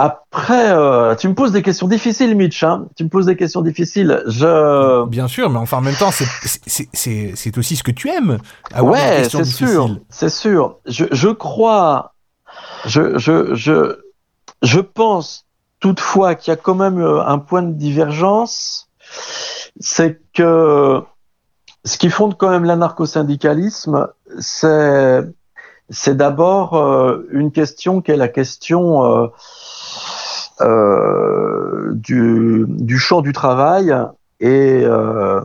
après, euh, tu me poses des questions difficiles, Mitch. Hein tu me poses des questions difficiles. Je. Bien sûr, mais enfin, en même temps, c'est aussi ce que tu aimes. ouais, c'est sûr, c'est sûr. Je, je crois, je, je, je, je pense toutefois qu'il y a quand même euh, un point de divergence, c'est que ce qui fonde quand même l'anarcho-syndicalisme, c'est d'abord euh, une question qui est la question euh, du, du, champ du travail et euh,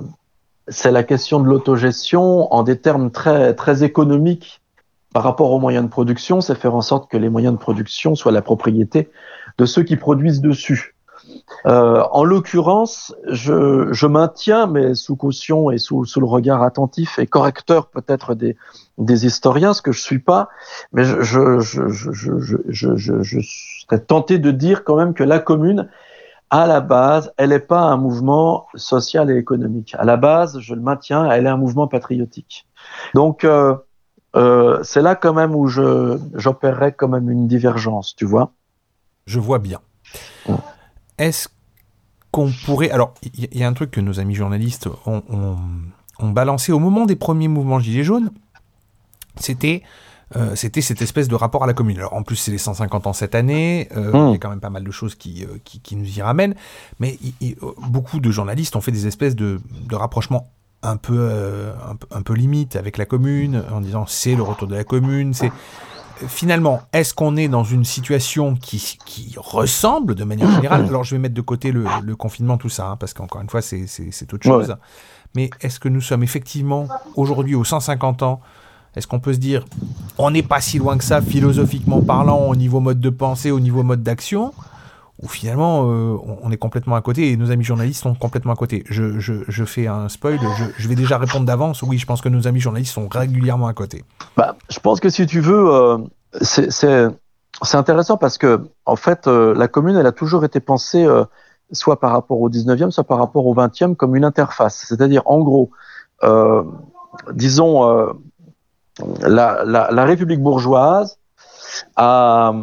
c'est la question de l'autogestion en des termes très, très économiques par rapport aux moyens de production, c'est faire en sorte que les moyens de production soient la propriété de ceux qui produisent dessus. Euh, en l'occurrence, je, je, maintiens, mais sous caution et sous, sous le regard attentif et correcteur peut-être des, des historiens, ce que je suis pas, mais je, je, je, je, je, je, je serais tenté de dire quand même que la commune, à la base, elle n'est pas un mouvement social et économique. À la base, je le maintiens, elle est un mouvement patriotique. Donc, euh, euh, c'est là quand même où j'opérerais quand même une divergence, tu vois. Je vois bien. Est-ce qu'on pourrait... Alors, il y, a un truc que nos amis journalistes ont, ont, ont balancé au moment des premiers mouvements Gilets jaunes, c'était euh, c'était cette espèce de rapport à la commune. Alors en plus c'est les 150 ans cette année, euh, hmm. il y a quand même pas mal de choses qui, euh, qui, qui nous y ramènent, mais beaucoup de journalistes ont fait des espèces de, de rapprochements un peu, un un peu limite avec la commune, en disant c'est le retour de la commune, c'est finalement, est-ce qu'on est dans une situation qui, qui, ressemble de manière générale? Alors, je vais mettre de côté le, le confinement, tout ça, hein, parce qu'encore une fois, c'est autre chose. Mais est-ce que nous sommes effectivement, aujourd'hui, aux 150 ans est-ce qu'on peut se dire, on n'est pas si loin que ça, philosophiquement parlant, au niveau mode de pensée, au niveau mode d'action? Ou finalement euh, on est complètement à côté et nos amis journalistes sont complètement à côté. Je, je, je fais un spoil, je, vais déjà répondre d'avance. Oui, je pense que nos amis journalistes sont régulièrement à côté. Bah, je pense que si tu veux, euh, c'est intéressant parce que en fait, euh, la commune, elle a toujours été pensée euh, soit par rapport au 19e, soit par rapport au 20e, comme une interface. C'est-à-dire, en gros, disons, la, la, République bourgeoise a,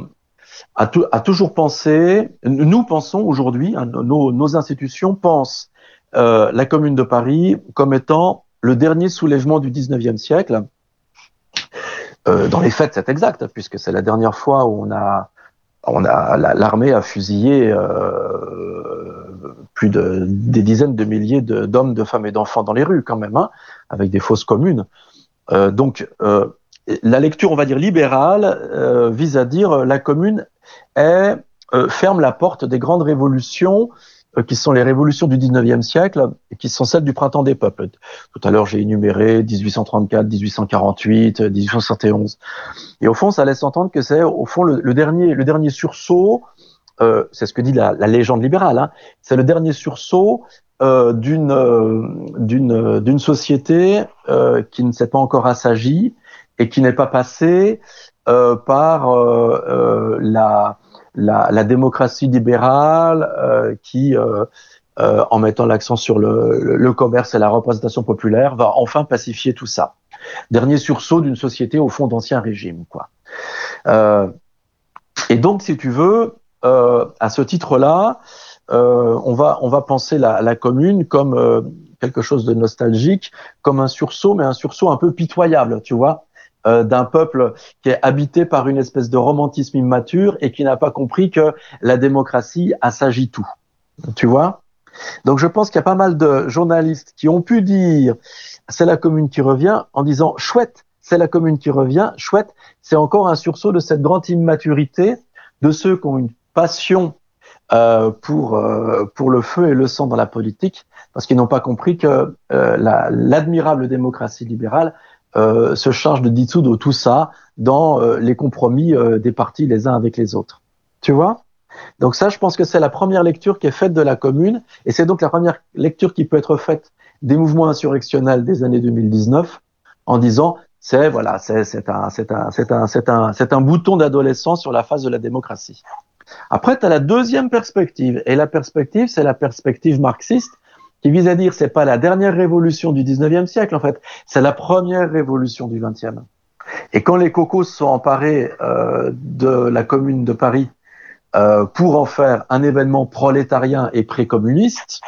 a, toujours pensé, nous pensons aujourd'hui, hein, nos, institutions pensent euh, la Commune de Paris comme étant le dernier soulèvement du 19e siècle. Euh, dans les faits, c'est exact, puisque c'est la dernière fois où on a on a l'armée a fusillé euh, plus de des dizaines de milliers d'hommes, de, femmes et d'enfants dans les rues quand même, hein, avec des fausses communes. Euh, donc euh, la lecture, on va dire libérale, euh, vise à dire la commune est, euh, ferme la porte des grandes révolutions euh, qui sont les révolutions du 19e siècle et qui sont celles du printemps des peuples. Tout à l'heure, j'ai énuméré 1834, 1848, 1871. Et au fond, ça laisse entendre que c'est au fond le, dernier, le dernier sursaut. Euh, c'est ce que dit la, la légende libérale. Hein, c'est le dernier sursaut euh, d'une euh, d'une d'une société euh, qui ne s'est pas encore assagie et qui n'est pas passée par la la, la démocratie libérale euh, qui, euh, euh, en mettant l'accent sur le, le, commerce et la représentation populaire, va enfin pacifier tout ça. Dernier sursaut d'une société au fond d'ancien régime, quoi. et donc, si tu veux, à ce titre-là, on va on va penser la, la commune comme quelque chose de nostalgique, comme un sursaut, mais un sursaut un peu pitoyable, tu vois. Euh, d'un peuple qui est habité par une espèce de romantisme immature et qui n'a pas compris que la démocratie assagit tout. Tu vois? Donc je pense qu'il y a pas mal de journalistes qui ont pu dire c'est la commune qui revient en disant chouette, c'est la commune qui revient, chouette, c'est encore un sursaut de cette grande immaturité de ceux qui ont une passion euh, pour euh, pour le feu et le sang dans la politique parce qu'ils n'ont pas compris que l'admirable démocratie libérale euh, se charge de dissoudre tout ça dans euh, les compromis euh, des partis les uns avec les autres. Tu vois? Donc ça, je pense que c'est la première lecture qui est faite de la commune, et c'est donc la première lecture qui peut être faite des mouvements insurrectionnels des années 2019, en disant c'est voilà, c'est un un un un bouton d'adolescent sur la face de la démocratie. Après, tu as la deuxième perspective, et la perspective, c'est la perspective marxiste, qui vise à dire c'est pas la dernière révolution du 19e siècle en fait, c'est la première révolution du 20e. Et quand les cocos sont emparés euh, de la commune de Paris euh, pour en faire un événement prolétarien et précommuniste,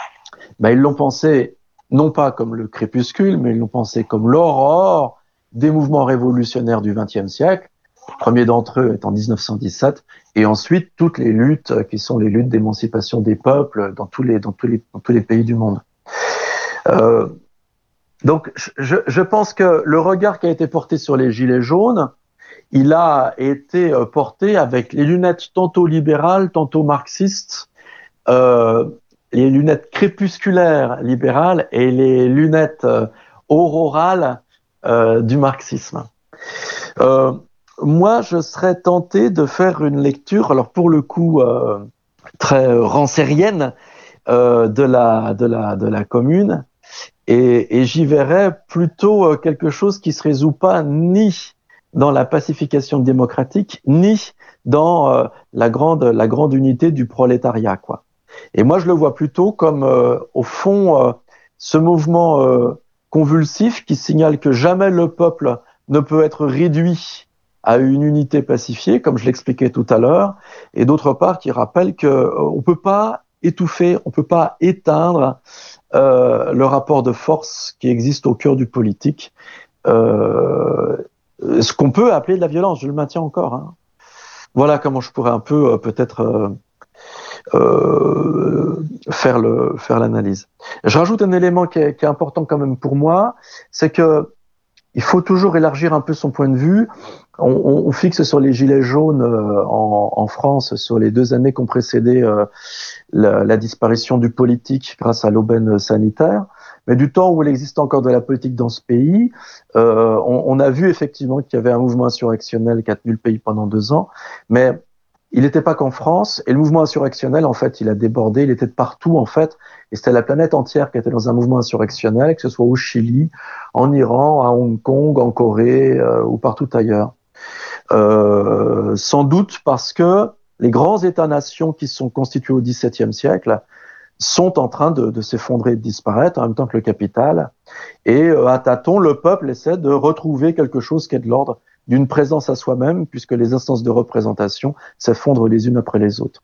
ben ils l'ont pensé non pas comme le crépuscule, mais ils l'ont pensé comme l'aurore des mouvements révolutionnaires du XXe siècle. Premier d'entre eux est en 1917, et ensuite toutes les luttes qui sont les luttes d'émancipation des peuples dans tous les, dans tous les, pays du monde. Euh, donc je, pense que le regard qui a été porté sur les gilets jaunes, il a été euh, porté avec les lunettes tantôt libérales, tantôt marxistes, euh, les lunettes crépusculaires libérales et les lunettes euh, aurorales euh, du marxisme. Euh, moi, je serais tenté de faire une lecture, alors pour le coup euh, très rancérienne, euh, de, la, de, la, de la commune, et, et j'y verrais plutôt euh, quelque chose qui se résout pas ni dans la pacification démocratique, ni dans euh, la, grande, la grande unité du prolétariat. Quoi. Et moi, je le vois plutôt comme, au fond, ce mouvement convulsif qui signale que jamais le peuple ne peut être réduit à une unité pacifiée, comme je l'expliquais tout à l'heure, et d'autre part qui rappelle que euh, on peut pas étouffer, on peut pas éteindre euh, le rapport de force qui existe au cœur du politique, euh, ce qu'on peut appeler de la violence. Je le maintiens encore. Hein. Voilà comment je pourrais un peu euh, peut-être euh, euh, faire le faire l'analyse. Je rajoute un élément qui est, qui est important quand même pour moi, c'est que il faut toujours élargir un peu son point de vue on, on, fixe sur les gilets jaunes euh, en, en, France sur les deux années qui ont précédé euh, la, la, disparition du politique grâce à l'aubaine sanitaire. Mais du temps où il existe encore de la politique dans ce pays, euh, on, on, a vu effectivement qu'il y avait un mouvement insurrectionnel qui a tenu le pays pendant deux ans, mais il n'était pas qu'en France, et le mouvement insurrectionnel, en fait, il a débordé, il était de partout, en fait, et c'était la planète entière qui était dans un mouvement insurrectionnel, que ce soit au Chili, en Iran, à Hong Kong, en Corée euh, ou partout ailleurs. Euh, sans doute parce que les grands États-nations qui sont constitués au XVIIe siècle sont en train de, de s'effondrer et de disparaître en même temps que le capital. Et euh, à tâtons, le peuple essaie de retrouver quelque chose qui est de l'ordre d'une présence à soi-même, puisque les instances de représentation s'effondrent les unes après les autres.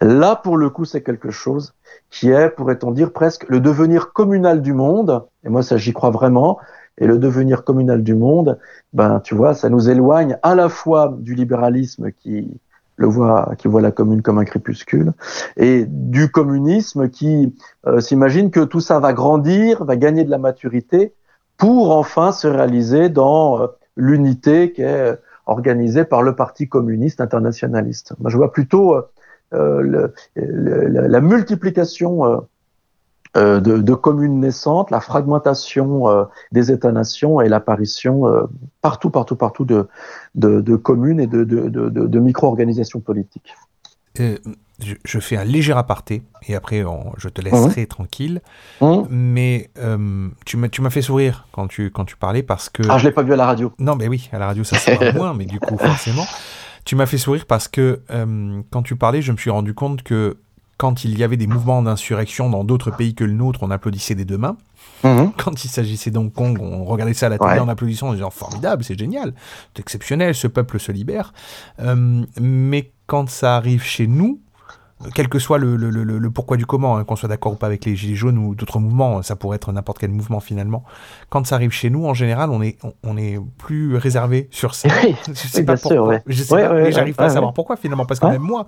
Là, pour le coup, c'est quelque chose qui est, pourrait-on dire, presque le devenir communal du monde. Et moi, ça, j'y crois vraiment. Et le devenir communal du monde, ben, tu vois, ça nous éloigne à la fois du libéralisme qui, le voit, qui voit la commune comme un crépuscule, et du communisme qui euh, s'imagine que tout ça va grandir, va gagner de la maturité, pour enfin se réaliser dans euh, l'unité qui est organisée par le Parti communiste internationaliste. Moi, je vois plutôt euh, le, la multiplication euh, de, de, communes naissantes, la fragmentation euh, des États-nations et l'apparition euh, partout, partout, partout de, de, de communes et de, de micro-organisations politiques. Je, je, fais un léger aparté et après on, je te laisserai tranquille. Mmh. Mais tu m'as fait sourire quand tu, quand tu parlais parce que. Ah, je l'ai pas vu à la radio. Non, mais oui, à la radio ça se moins, mais du coup, forcément. Tu m'as fait sourire parce que quand tu parlais, je me suis rendu compte que quand il y avait des mouvements d'insurrection dans d'autres pays que le nôtre, on applaudissait des deux mains. Mhm. Quand il s'agissait d'Hong Kong, on regardait ça à la télé en applaudissant, en disant formidable, c'est génial, c'est exceptionnel, ce peuple se libère. Euh, mais quand ça arrive chez nous, quel que soit le, le, le, le pourquoi du comment, hein, qu'on soit d'accord ou pas avec les Gilets jaunes ou d'autres mouvements, ça pourrait être n'importe quel mouvement finalement. Quand ça arrive chez nous, en général, on est, on, est plus réservé sur ça. je sais pas pourquoi. Ouais. Je sais pas, j'arrive pas à savoir pourquoi finalement, parce que même moi,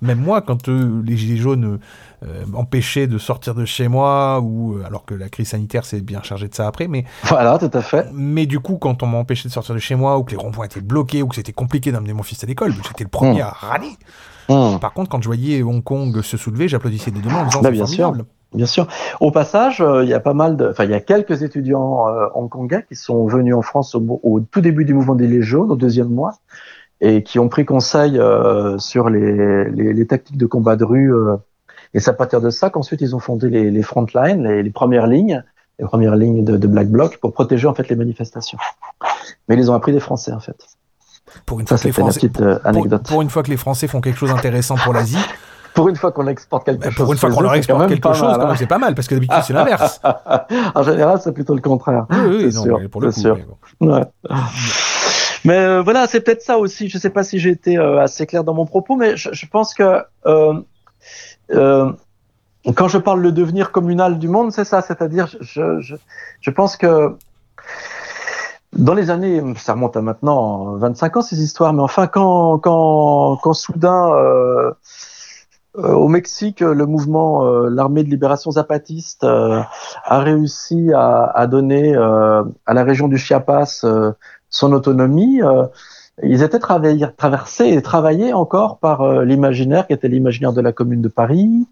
même moi, quand euh, les Gilets jaunes euh, m'empêchaient de sortir de chez moi, ou euh, alors que la crise sanitaire s'est bien chargée de ça après, mais voilà, tout à fait. Mais du coup, quand on m'empêchait de sortir de chez moi, ou que les ronds-points étaient bloqués, ou que c'était compliqué d'amener mon fils à l'école, j'étais le premier mmh. à râler. Mmh. Par contre, quand je voyais Hong Kong se soulever, j'applaudissais des deux mains en disant bah, bien sûr. Bien sûr. Au passage, euh, il y a pas mal de, enfin, il y a quelques étudiants euh, hongkongais qui sont venus en France au, au, tout début du mouvement des jaunes, au deuxième mois, et qui ont pris conseil euh, sur les, les, les, tactiques de combat de rue. Euh, et c'est à partir de ça qu'ensuite ils ont fondé les, les frontlines, les, les, premières lignes, les premières lignes de, de Black Bloc pour protéger en fait les manifestations. Mais ils les ont appris des Français en fait. Pour une, fois que les Français, euh, anecdote. Pour, pour, une fois que les Français font quelque chose d'intéressant pour l'Asie. Pour une fois qu'on exporte quelque bah, chose. Pour une fois qu'on leur exporte quelque chose, hein. c'est pas mal, parce que d'habitude c'est l'inverse. en général, c'est plutôt le contraire. Oui, oui, non, sûr, pour le coup. Sûr. Mais, bon. ouais. mais euh, voilà, c'est peut-être ça aussi. Je sais pas si j'ai été euh, assez clair dans mon propos, mais je, je pense que euh, euh, quand je parle le devenir communal du monde, c'est ça. C'est-à-dire, je, je, je pense que dans les années, ça remonte à maintenant 25 ans ces histoires, mais enfin quand quand quand soudain euh, euh, au Mexique le mouvement euh, l'armée de libération zapatiste euh, a réussi à, à donner euh, à la région du Chiapas euh, son autonomie, ils étaient traversés et travaillés encore par l'imaginaire qui était l'imaginaire de la Commune de Paris.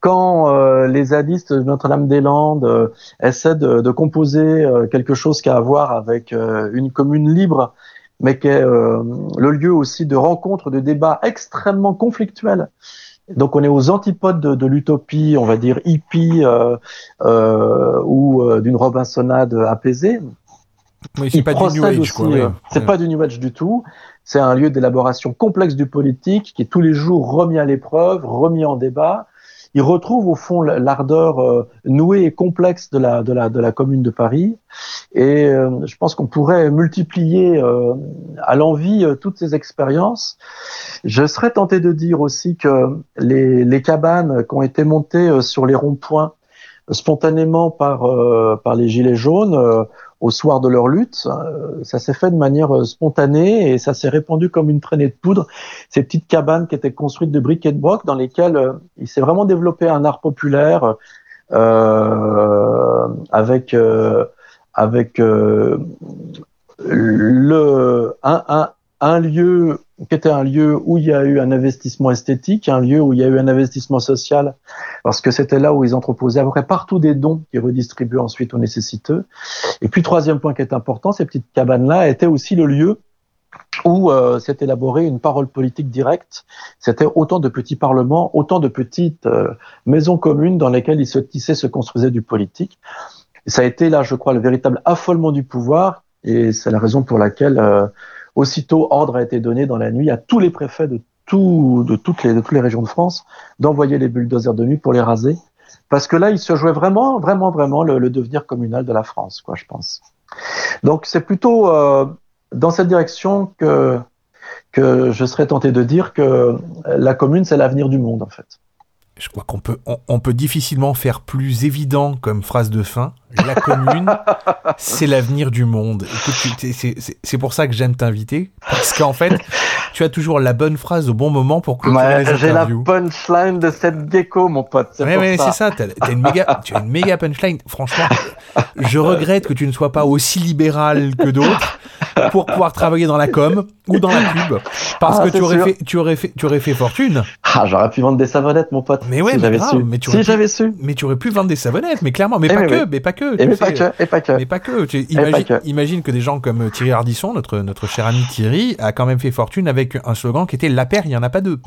Quand euh, les zadistes de Notre-Dame-des-Landes euh, essaient de, de composer euh, quelque chose qui a à voir avec une commune libre, mais qui est le lieu aussi de rencontres, de débats extrêmement conflictuels. Donc on est aux antipodes de, de l'utopie, on va dire hippie euh, euh, ou euh, d'une Robinsonade apaisée. Oui, c'est pas du New Age, quoi. Oui. C'est Ouais. pas du New Age du tout. C'est un lieu d'élaboration complexe du politique qui est tous les jours remis à l'épreuve, remis en débat. Il retrouve au fond l'ardeur euh, nouée et complexe de la, de la, de la commune de Paris. Et euh, je pense qu'on pourrait multiplier euh, à l'envie toutes ces expériences. Je serais tenté de dire aussi que les, les cabanes qui ont été montées sur les ronds-points spontanément par, par les Gilets jaunes au soir de leur lutte. Euh, ça s'est fait de manière euh, spontanée et ça s'est répandu comme une traînée de poudre. Ces petites cabanes qui étaient construites de briques et de broc dans lesquelles euh, il s'est vraiment développé un art populaire euh, avec euh, avec euh, le un, un, un lieu qui était un lieu où il y a eu un investissement esthétique, un lieu où il y a eu un investissement social, parce que c'était là où ils entreposaient à peu près partout des dons qui redistribuaient ensuite aux nécessiteux. Et puis troisième point qui est important, ces petites cabanes-là étaient aussi le lieu où euh, s'est élaborée une parole politique directe. C'était autant de petits parlements, autant de petites euh, maisons communes dans lesquelles il se tissait, se construisait du politique. Et ça a été là, je crois, le véritable affolement du pouvoir, et c'est la raison pour laquelle euh, aussitôt ordre a été donné dans la nuit à tous les préfets de tout, de, toutes les, régions de France d'envoyer les bulldozers de nuit pour les raser. Parce que là, il se jouait vraiment, vraiment, vraiment le, devenir communal de la France, quoi, je pense. Donc c'est plutôt euh, dans cette direction que, je serais tenté de dire que la commune, c'est l'avenir du monde, en fait. Je crois qu'on peut, peut difficilement faire plus évident comme phrase de fin. La commune, c'est l'avenir du monde. C'est- pour ça que j'aime t'inviter. Parce qu'en fait, tu as toujours la bonne phrase au bon moment pour clôturer les J'ai la punchline de cette gecko, mon pote. C'est Ouais, ouais, ça. une méga, tu as une méga punchline. Franchement, je regrette que tu ne sois pas aussi libéral que d'autres pour pouvoir travailler dans la com ou dans la pub, parce Ah, que tu aurais sûr. fait, tu aurais fait, tu aurais fait fortune. Ah, j'aurais pu vendre des savonnettes, mon pote. Mais ouais, si j'avais su. mais tu si aurais pu- j'avais su. Mais tu aurais pu vendre des savonnettes, mais clairement, mais Eh pas que, oui. mais pas que. Et pas que, et pas que. Mais pas que. Tu pas imagine, que. imagine que des gens comme Thierry Ardisson, notre, notre cher ami Thierry, a quand même fait fortune avec un slogan qui était La paire, il n'y en a pas deux.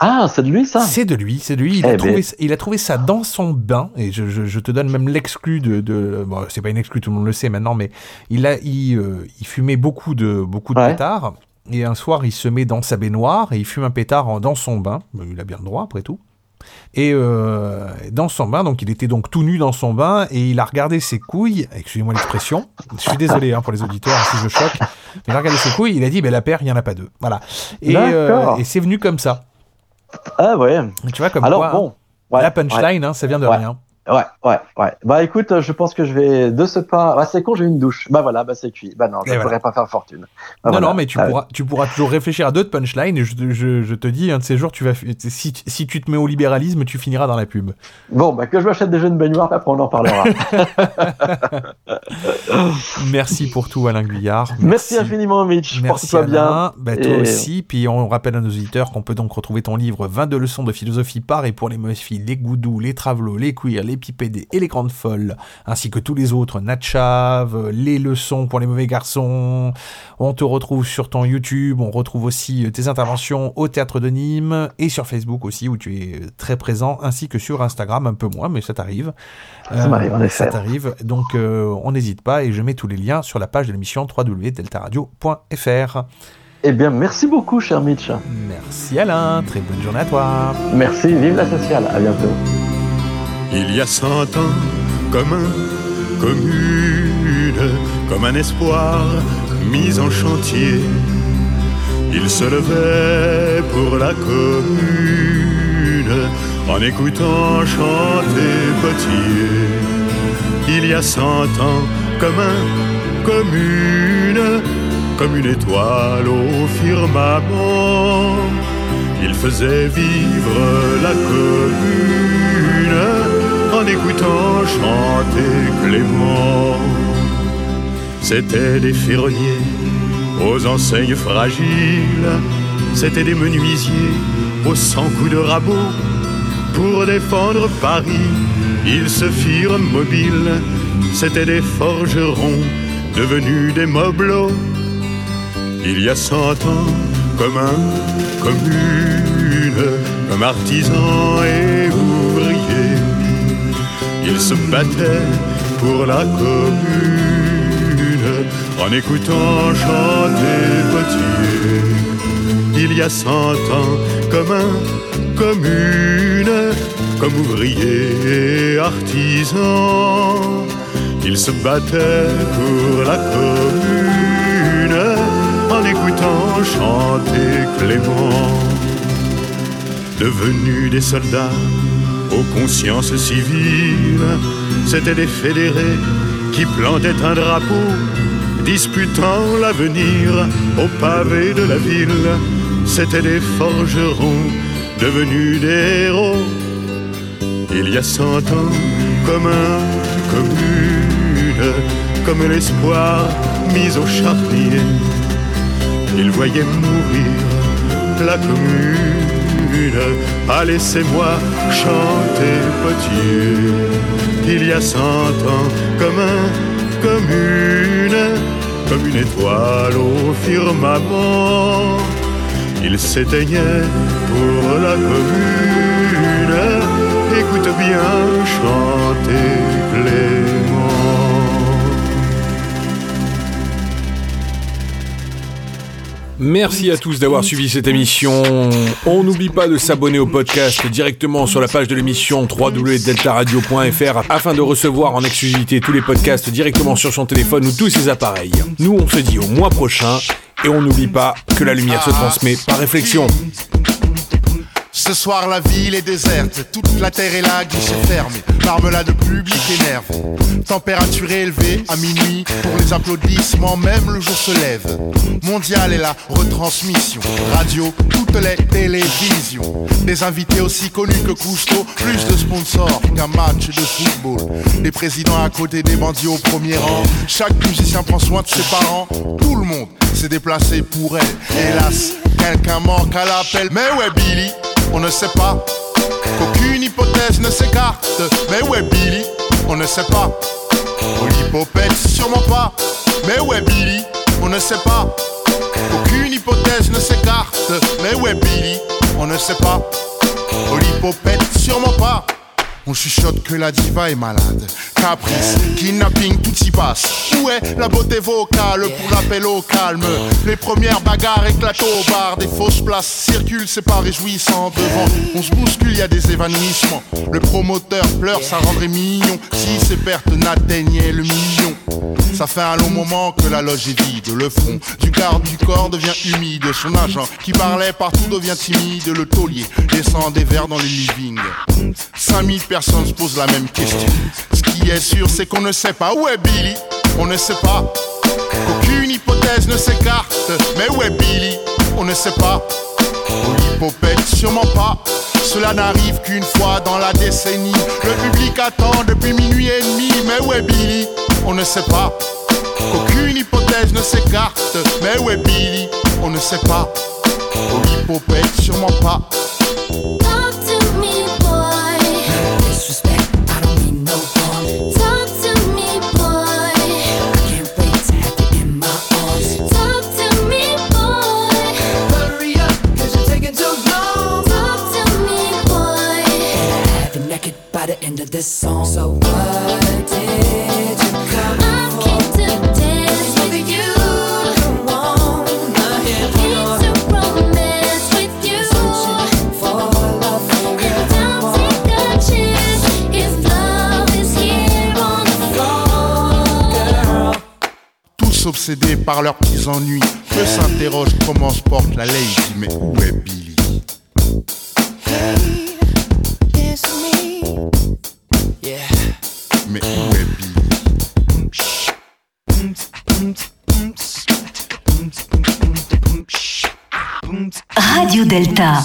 Ah, c'est de lui, ça? C'est de lui, c'est de lui. Il, Eh a ben. trouvé, il a trouvé ça dans son bain. Et je, je, je te donne même l'exclu de. de bon, c'est pas une exclu, tout le monde le sait maintenant, mais il, a, il, euh, il fumait beaucoup de, beaucoup de Ouais. pétards. Et un soir, il se met dans sa baignoire et il fume un pétard dans son bain. Il a bien le droit, après tout. Et euh, dans son bain, donc il était donc tout nu dans son bain et il a regardé ses couilles. Excusez-moi l'expression. Je suis désolé hein, pour les auditeurs si je choque. Mais il a regardé ses couilles. Il a dit, ben la paire, il y en a pas deux. Voilà. Et, euh, et c'est venu comme ça. Ah, ouais. Tu vois comme Alors, quoi, hein. bon. Ouais, la punchline, hein, ça vient de Ouais. rien. Ouais, ouais, ouais. Bah écoute, euh, je pense que je vais de ce pas. Bah c'est con, j'ai une douche. Bah voilà, bah c'est cuit. Bah non, je ne voilà. pourrais pas faire fortune. Bah, non, voilà. non, mais tu Ah, pourras, tu pourras toujours réfléchir à d'autres punchlines. Je, te- je, je te dis, un de ces jours, tu vas, si, si tu te mets au libéralisme, tu finiras dans la pub. Bon, bah que je m'achète des jeux de baignoire, après on en parlera. Merci pour tout, Alain Guyard. Merci infiniment, Mitch. Merci Porte-toi bien. Bah, toi Et- aussi. Puis on rappelle à nos auditeurs qu'on peut donc retrouver ton livre 22 leçons de philosophie par et pour les filles, les goudous, les travelots, les queers, les pipédés et les grandes folles, ainsi que tous les autres, Natchav, les leçons pour les mauvais garçons. On te retrouve sur ton YouTube. On retrouve aussi euh, tes interventions au théâtre de Nîmes et sur Facebook aussi où tu es très présent, ainsi que sur Instagram un peu moins, mais ça t'arrive. Ça m'arrive, en effet. Ça t'arrive. Donc euh, on n'hésite pas et je mets tous les liens sur la page de l'émission www.deltaradio.fr. Eh bien, merci beaucoup, cher Mitch. Merci Alain, très bonne journée à toi. Merci, vive la sociale. À bientôt. Il y a cent ans, comme un commune, comme un espoir mis en chantier, il se levait pour la commune en écoutant chanter Potier. Il y a cent ans, comme un commune, comme une étoile au firmament, il faisait vivre la commune en écoutant chanter Clément. C'étaient des ferronniers aux enseignes fragiles, c'étaient des menuisiers aux cent coups de rabot. Pour défendre Paris, ils se firent mobiles, c'étaient des forgerons devenus des mobelots. Il y a cent ans, comme un commune, comme artisans et ouvriers, ils se battaient pour la commune en écoutant chanter Potier. Il y a cent ans, comme un commune, comme ouvriers et artisans, ils se battaient pour la commune en écoutant chanter Clément. Devenus des soldats aux consciences civiles, c'étaient des fédérés qui plantaient un drapeau, disputant l'avenir au pavé de la ville. C'étaient des forgerons devenus des héros. Il y a cent ans, comme un commune, comme l'espoir mis au charnier. Il voyait mourir la commune. Ah, laissez-moi chanter Potier. Il y a cent ans, comme un commune, comme une étoile au firmament. Il s'éteignait pour la commune. Écoute bien chanter Clément. Merci à tous d'avoir suivi cette émission. On n'oublie pas de s'abonner au podcast directement sur la page de l'émission www.deltaradio.fr afin de recevoir en exclusivité tous les podcasts directement sur son téléphone ou tous ses appareils. Nous, on se dit au mois prochain et on n'oublie pas que la lumière se transmet par réflexion. Ce soir la ville est déserte, toute la terre est là, guichet fermé, marmelade public énerve. Température élevée à minuit, pour les applaudissements, même le jour se lève. Mondial est la retransmission, radio, toutes les télévisions. Des invités aussi connus que Cousteau, plus de sponsors qu'un match de football. Des présidents à côté des bandits au premier rang, chaque musicien prend soin de ses parents, tout le monde s'est déplacé pour elle. Hélas, quelqu'un manque à l'appel, mais ouais Billy on ne sait pas. Qu'aucune hypothèse ne s'écarte. Mais ouais, Billy, on ne sait pas. Polypopette, sûrement pas. Mais ouais, Billy, on ne sait pas. Aucune hypothèse ne s'écarte. Mais ouais, Billy, on ne sait pas. Polypopette, sûrement pas. On chuchote que la diva est malade. Caprice, kidnapping, tout s'y passe. Où est la beauté vocale pour l'appel au calme? Les premières bagarres éclatent au bar. Des fausses places circulent, c'est pas réjouissant. Devant, on se bouscule, y a des évanouissements. Le promoteur pleure, ça rendrait mignon. Si ses pertes n'atteignaient le million. Ça fait un long moment que la loge est vide. Le front du garde du corps devient humide. Son agent qui parlait partout devient timide. Le taulier descend des verres dans le living. 5000 personne se pose la même question. Ce qui est sûr, c'est qu'on ne sait pas où est Billy. On ne sait pas. Aucune hypothèse ne s'écarte. Mais où est Billy On ne sait pas. Polypopette, sûrement pas. Cela n'arrive qu'une fois dans la décennie. Le public attend depuis minuit et demi. Mais où est Billy On ne sait pas. Aucune hypothèse ne s'écarte. Mais où est Billy On ne sait pas. Polypopette, sûrement pas. This song. So what did you come I for? came to dance with you. Tous obsédés par leurs petits ennuis, peu s'interrogent comment se porte la lady, mais où est Billy? Mais où est Radio Delta.